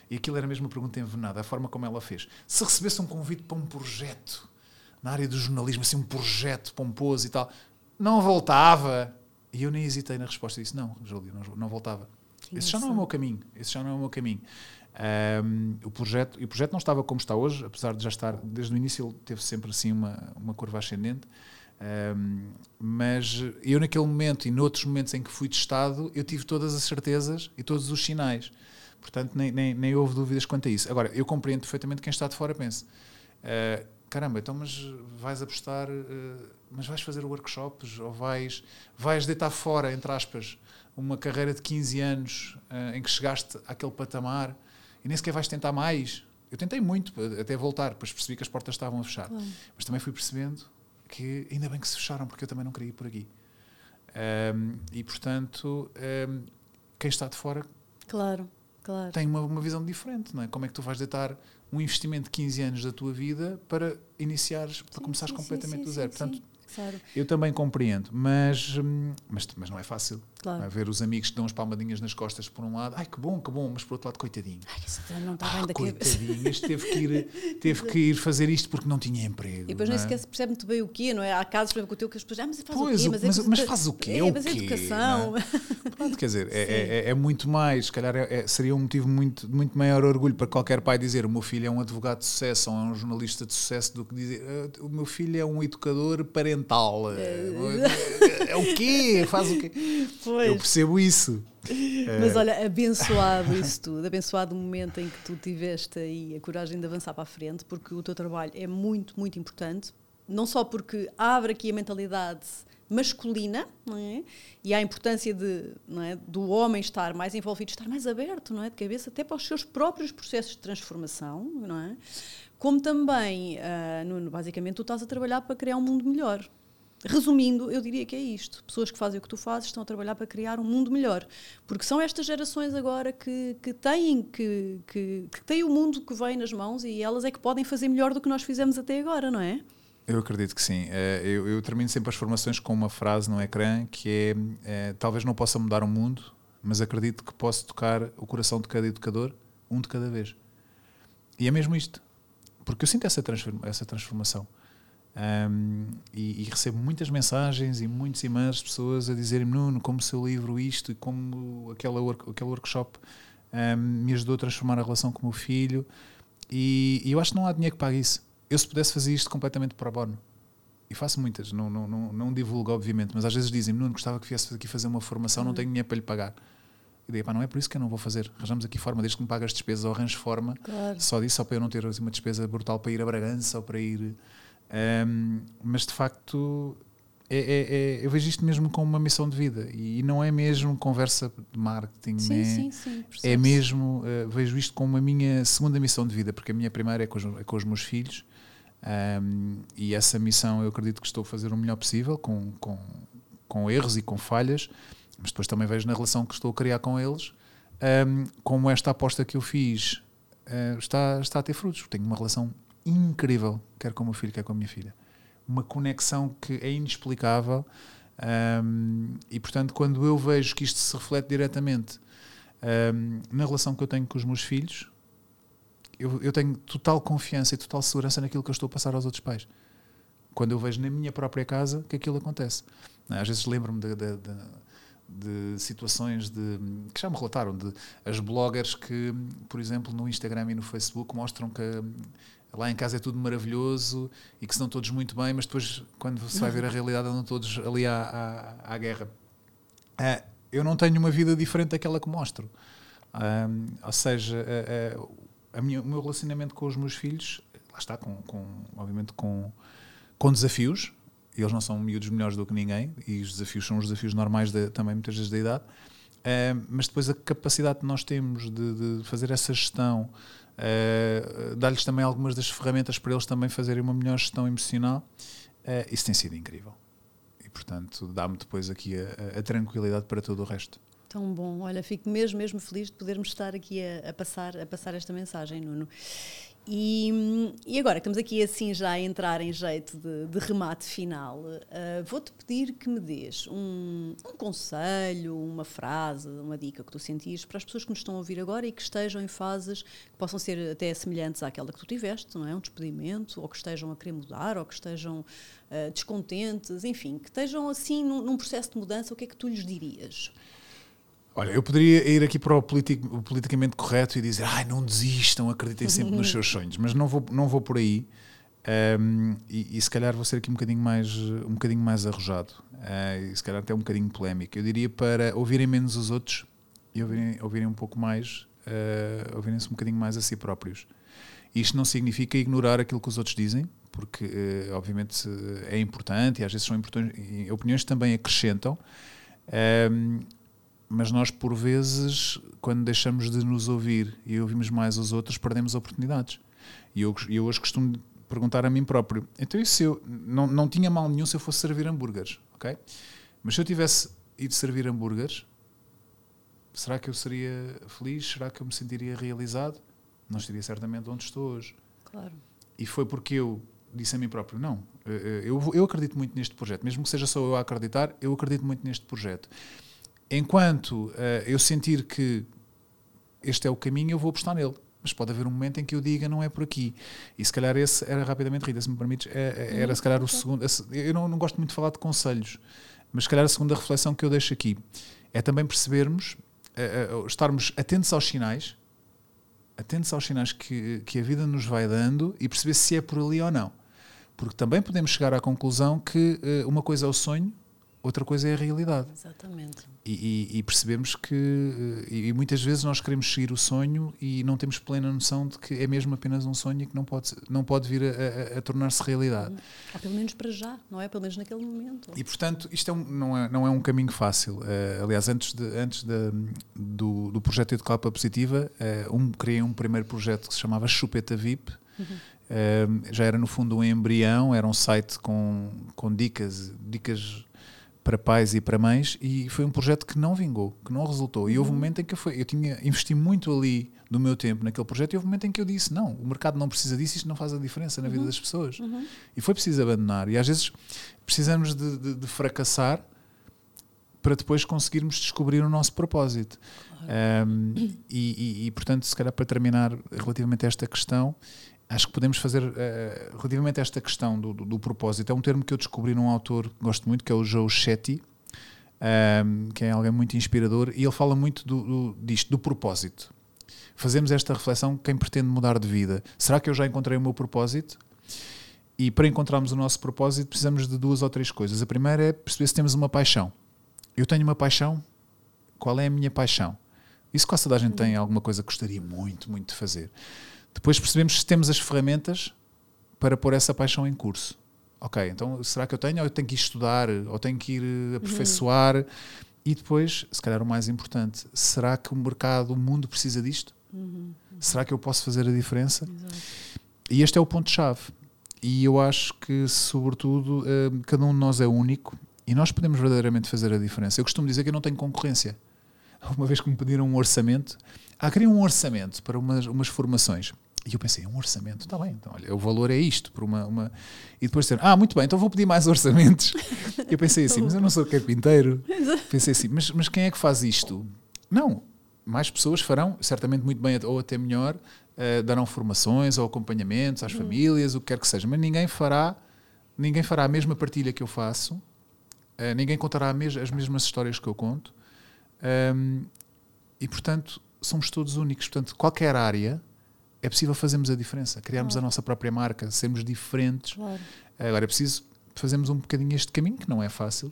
S2: e aquilo era mesmo uma pergunta envenenada, a forma como ela fez, se recebesse um convite para um projeto na área do jornalismo, assim, um projeto pomposo e tal, não voltava. E eu nem hesitei na resposta e disse: Não, Julia, não, não voltava. Esse já não é o meu caminho. Esse já não é o meu caminho. Um, o projeto e o projeto não estava como está hoje apesar de já estar desde o início ele teve sempre assim uma uma curva ascendente um, mas eu naquele momento e noutros momentos em que fui testado eu tive todas as certezas e todos os sinais portanto nem, nem, nem houve dúvidas quanto a isso agora eu compreendo perfeitamente quem está de fora pensa uh, caramba então mas vais apostar uh, mas vais fazer workshops ou vais vais deitar fora entre aspas uma carreira de 15 anos uh, em que chegaste àquele patamar e nem sequer vais tentar mais. Eu tentei muito até voltar, depois percebi que as portas estavam a fechar. Claro. Mas também fui percebendo que ainda bem que se fecharam, porque eu também não queria ir por aqui. Um, e portanto, um, quem está de fora
S1: claro, claro.
S2: tem uma, uma visão diferente, não é? Como é que tu vais deitar um investimento de 15 anos da tua vida para iniciares, para começares sim, completamente sim, do zero? Portanto, Claro. Eu também compreendo, mas, hum, mas, mas não é fácil. Claro. É ver os amigos que dão as palmadinhas nas costas por um lado, ai que bom, que bom, mas por outro lado, coitadinho.
S1: Ai, não está bem ah, da
S2: coitadinho, este teve que, ir, teve que ir fazer isto porque não tinha emprego.
S1: E depois nem é? sequer se percebe muito bem o quê, não é? Há casos, por exemplo, com o teu que as pessoas, ah, mas faz
S2: pois,
S1: o quê?
S2: Mas, mas, é, mas faz o quê? É, mas
S1: é educação.
S2: Pronto, quer dizer, é, é, muito mais, se calhar seria um motivo muito, muito maior orgulho para qualquer pai dizer o meu filho é um advogado de sucesso ou é um jornalista de sucesso do que dizer ah, o meu filho é um educador parental. É, o quê? Faz o quê? Pois. Eu percebo isso.
S1: Mas olha, abençoado isso tudo, abençoado o momento em que tu tiveste aí a coragem de avançar para a frente, porque o teu trabalho é muito, muito importante, não só porque abre aqui a mentalidade masculina, não é? E a importância de, é, do homem estar mais envolvido, estar mais aberto, não é, de cabeça até para os seus próprios processos de transformação, não é? Como também, uh, no, basicamente, tu estás a trabalhar para criar um mundo melhor, Resumindo, eu diria que é isto. Pessoas que fazem o que tu fazes estão a trabalhar para criar um mundo melhor. Porque são estas gerações agora que, que, têm, que, que, que têm o mundo que vem nas mãos e elas é que podem fazer melhor do que nós fizemos até agora, não é?
S2: Eu acredito que sim. Eh, eu, eu termino sempre as formações com uma frase no ecrã que é, é talvez não possa mudar o mundo, mas acredito que posso tocar o coração de cada educador, um de cada vez. E é mesmo isto. Porque eu sinto essa, essa transformação. Um, e, e, recebo muitas mensagens e muitos e-mails de pessoas a dizerem-me Nuno, como o seu livro isto e como aquela work, aquele workshop um, me ajudou a transformar a relação com o meu filho e, e, eu acho que não há dinheiro que pague isso eu se pudesse fazer isto completamente para bono e faço muitas, não, não, não, não divulgo obviamente, mas às vezes dizem-me Nuno, gostava que viesse aqui fazer uma formação, não tenho dinheiro para lhe pagar e digo, pá, não é por isso que eu não vou fazer. Arranjamos aqui forma, desde que me pague as despesas ou arranjo forma, claro. só disso, só para eu não ter assim, uma despesa brutal para ir a Bragança ou para ir um, mas de facto, é, é, é, eu vejo isto mesmo como uma missão de vida. E não é mesmo conversa de marketing,
S1: sim,
S2: é,
S1: sim, sim,
S2: é mesmo, uh, vejo isto como a minha segunda missão de vida, porque a minha primeira é com os, é com os meus filhos. Um, e essa missão eu acredito que estou a fazer o melhor possível, com, com, com erros e com falhas, mas depois também vejo na relação que estou a criar com eles. Um, como esta aposta que eu fiz uh, está, está a ter frutos. Tenho uma relação incrível, quer com o meu filho, quer com a minha filha. Uma conexão que é inexplicável. Um, e portanto, quando eu vejo que isto se reflete diretamente um, na relação que eu tenho com os meus filhos, eu, eu, tenho total confiança e total segurança naquilo que eu estou a passar aos outros pais. Quando eu vejo na minha própria casa que aquilo acontece. Às vezes lembro-me de, de, de, de, situações de, que já me relataram, de as bloggers que, por exemplo, no Instagram e no Facebook mostram que lá em casa é tudo maravilhoso e que dão todos muito bem, mas depois, quando se vai ver a realidade, andam todos ali à, à, à guerra. Uh, eu não tenho uma vida diferente daquela que mostro. Ou seja, a minha, o meu relacionamento com os meus filhos, lá está, com, com, obviamente com, com desafios, eles não são miúdos melhores do que ninguém, e os desafios são os desafios normais de, também muitas vezes da idade, mas depois a capacidade que nós temos de, de fazer essa gestão, uh, dar-lhes também algumas das ferramentas para eles também fazerem uma melhor gestão emocional, uh, isso tem sido incrível. E portanto dá-me depois aqui a, a, tranquilidade para todo o resto.
S1: Tão bom, olha, fico mesmo, mesmo feliz de podermos estar aqui a, a passar, a passar esta mensagem, Nuno. E, e, agora estamos aqui assim já a entrar em jeito de, de remate final, uh, vou-te pedir que me dês um, um, conselho, uma frase, uma dica que tu sentires para as pessoas que nos estão a ouvir agora e que estejam em fases que possam ser até semelhantes àquela que tu tiveste, não é? Um despedimento, ou que estejam a querer mudar, ou que estejam uh, descontentes, enfim, que estejam assim num, num processo de mudança, o que é que tu lhes dirias?
S2: Olha, eu poderia ir aqui para o, o politicamente correto e dizer, ai, não desistam, acreditem sempre nos seus sonhos, mas não vou, não vou por aí. Um, e, e, se calhar vou ser aqui um bocadinho mais, um bocadinho mais arrojado uh, e se calhar até um bocadinho polémico. Eu diria para ouvirem menos os outros e ouvirem, ouvirem um pouco mais, uh, ouvirem-se um bocadinho mais a si próprios. Isto não significa ignorar aquilo que os outros dizem, porque uh, obviamente é importante e às vezes são opiniões também acrescentam. Um, mas nós, por vezes, quando deixamos de nos ouvir e ouvimos mais os outros, perdemos oportunidades. E eu, eu hoje costumo perguntar a mim próprio: então, e se eu não, não tinha mal nenhum se eu fosse servir hambúrgueres, ok? Mas se eu tivesse ido servir hambúrgueres, será que eu seria feliz? Será que eu me sentiria realizado? Não estaria certamente onde estou hoje.
S1: Claro.
S2: E foi porque eu disse a mim próprio: não, eh, eh, eu, eu acredito muito neste projeto, mesmo que seja só eu a acreditar, eu acredito muito neste projeto enquanto uh, eu sentir que este é o caminho, eu vou apostar nele. Mas pode haver um momento em que eu diga não é por aqui. E se calhar esse era rapidamente, Rita, se me permites, é, é, era se calhar o segundo. Eu não, não gosto muito de falar de conselhos, mas se calhar a segunda reflexão que eu deixo aqui é também percebermos, uh, uh, estarmos atentos aos sinais, atentos aos sinais que, que a vida nos vai dando e perceber se é por ali ou não. Porque também podemos chegar à conclusão que uma coisa é o sonho outra coisa é a realidade.
S1: Exatamente.
S2: E, e, e percebemos que, eh, e, muitas vezes nós queremos seguir o sonho e não temos plena noção de que é mesmo apenas um sonho e que não pode, não pode vir a, a, a tornar-se realidade.
S1: Ou pelo menos para já, não é? Pelo menos naquele momento.
S2: E portanto, isto é um, não, é, não é um caminho fácil. Uh, aliás, antes, de, antes de, do, do projeto Educar para Positiva, uh, um, criei um primeiro projeto que se chamava Chupeta VIP. Uhum. Uh, já era no fundo um embrião, era um site com, com dicas, dicas para pais e para mães e foi um projeto que não vingou, que não resultou. E houve um uhum. momento em que eu, foi, eu tinha investi muito ali do meu tempo naquele projeto e houve um momento em que eu disse não, o mercado não precisa disso, isto não faz a diferença na vida uhum. das pessoas. Uhum. E foi preciso abandonar. E às vezes precisamos de, de, de, fracassar para depois conseguirmos descobrir o nosso propósito. Um, e, e, e, portanto, se calhar para terminar relativamente a esta questão, acho que podemos fazer, uh, relativamente a esta questão do, do, do, propósito, é um termo que eu descobri num autor que gosto muito, que é o Joe Shetty, um, ehm, que é alguém muito inspirador, e ele fala muito do, do, disto, do propósito. Fazemos esta reflexão, quem pretende mudar de vida, será que eu já encontrei o meu propósito? E para encontrarmos o nosso propósito precisamos de duas ou três coisas. A primeira é perceber se temos uma paixão. Eu tenho uma paixão, qual é a minha paixão? Isso quase toda a gente tem alguma coisa que gostaria muito, muito de fazer. Depois percebemos se temos as ferramentas para pôr essa paixão em curso. Ok, então será que eu tenho? Ou eu tenho que ir estudar? Ou tenho que ir eh, aperfeiçoar? Uhum. E depois, se calhar o mais importante, será que o mercado, o mundo precisa disto? Uhum. Será que eu posso fazer a diferença? Exato. E este é o ponto-chave. E eu acho que, sobretudo, eh, cada um de nós é único e nós podemos verdadeiramente fazer a diferença. Eu costumo dizer que eu não tenho concorrência. Uma vez que me pediram um orçamento, ah, queria um orçamento para umas, umas formações. E eu pensei, um orçamento, está bem, então olha, o valor é isto. Por uma, uma... E depois disseram, ah, muito bem, então vou pedir mais orçamentos. eu pensei assim, mas eu não sou carpinteiro. pensei assim, mas, mas quem é que faz isto? Não, mais pessoas farão, certamente muito bem ou até melhor, uh, darão formações ou acompanhamentos às uhum. famílias, o que quer que seja, mas ninguém fará, ninguém fará a mesma partilha que eu faço, uh, ninguém contará mes as mesmas histórias que eu conto. Um, e portanto, somos todos únicos. Portanto, qualquer área é possível fazermos a diferença, criarmos claro. a nossa própria marca, sermos diferentes. Claro. Agora é preciso fazermos um bocadinho este caminho, que não é fácil,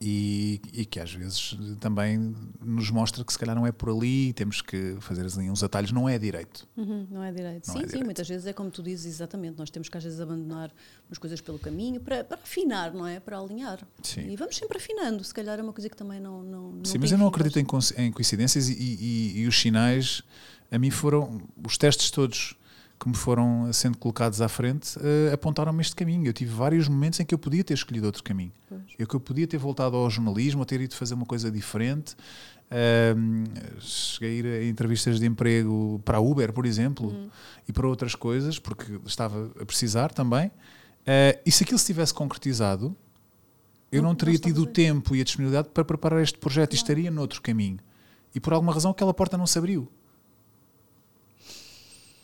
S2: e, e, que às vezes também nos mostra que se calhar não é por ali, temos que fazer assim, uns atalhos, não é direito.
S1: Uhum, não é direito. Não sim, é sim, direito. muitas vezes é como tu dizes exatamente, nós temos que às vezes abandonar umas coisas pelo caminho para, para afinar, não é? Para alinhar. Sim. E vamos sempre afinando, se calhar é uma coisa que também não. não, não
S2: sim, mas eu não acredito em, em coincidências e, e, e os sinais, a mim foram, os testes todos que me foram sendo colocados à frente uh, apontaram-me este caminho. Eu tive vários momentos em que eu podia ter escolhido outro caminho. Pois. Eu que eu podia ter voltado ao jornalismo, ou ter ido fazer uma coisa diferente. Uh, cheguei a ir a entrevistas de emprego para a Uber, por exemplo, uhum. e para outras coisas, porque estava a precisar também. Uh, e se aquilo se tivesse concretizado, eu não, não teria tido o tempo e a disponibilidade para preparar este projeto claro. e estaria noutro caminho. E por alguma razão aquela porta não se abriu.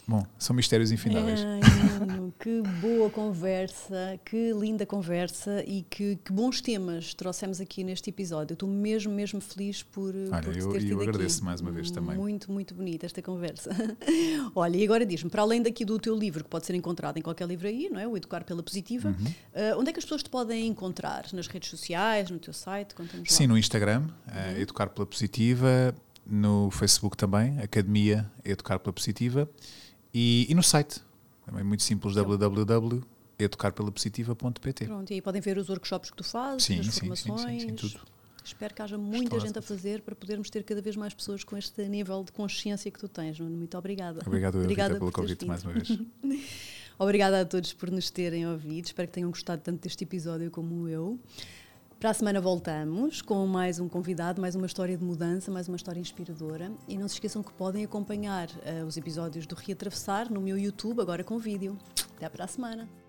S2: Bom, são mistérios infindáveis.
S1: Ai, que boa conversa, que linda conversa e que, que, bons temas trouxemos aqui neste episódio. Estou mesmo, mesmo feliz por,
S2: Olha,
S1: por
S2: eu,
S1: ter
S2: eu agradeço aqui. mais uma vez também.
S1: Muito, muito bonita esta conversa. Olha, e agora diz-me, para além daqui do teu livro, que pode ser encontrado em qualquer livraria, não é? O Educar pela Positiva, uhum. uh, onde é que as pessoas te podem encontrar? Nas redes sociais, no teu site?
S2: Sim, no Instagram, uhum. uh, Educar pela Positiva, no Facebook também, Academia Educar pela Positiva. E, e no site, também muito simples, www.educarpelapositiva.pt.
S1: Pronto, e aí podem ver os workshops que tu fazes,
S2: sim,
S1: as
S2: sim,
S1: formações.
S2: Sim, sim, sim, tudo.
S1: Espero que haja muita gente a fazer para podermos ter cada vez mais pessoas com este nível de consciência que tu tens. Muito obrigada.
S2: Obrigado, obrigada pelo convite mais uma vez.
S1: obrigada a todos por nos terem ouvido. Espero que tenham gostado tanto deste episódio como eu. Para a semana voltamos com mais um convidado, mais uma história de mudança, mais uma história inspiradora. E não se esqueçam que podem acompanhar uh, os episódios do Reatravessar no meu YouTube, agora com vídeo. Até para a semana!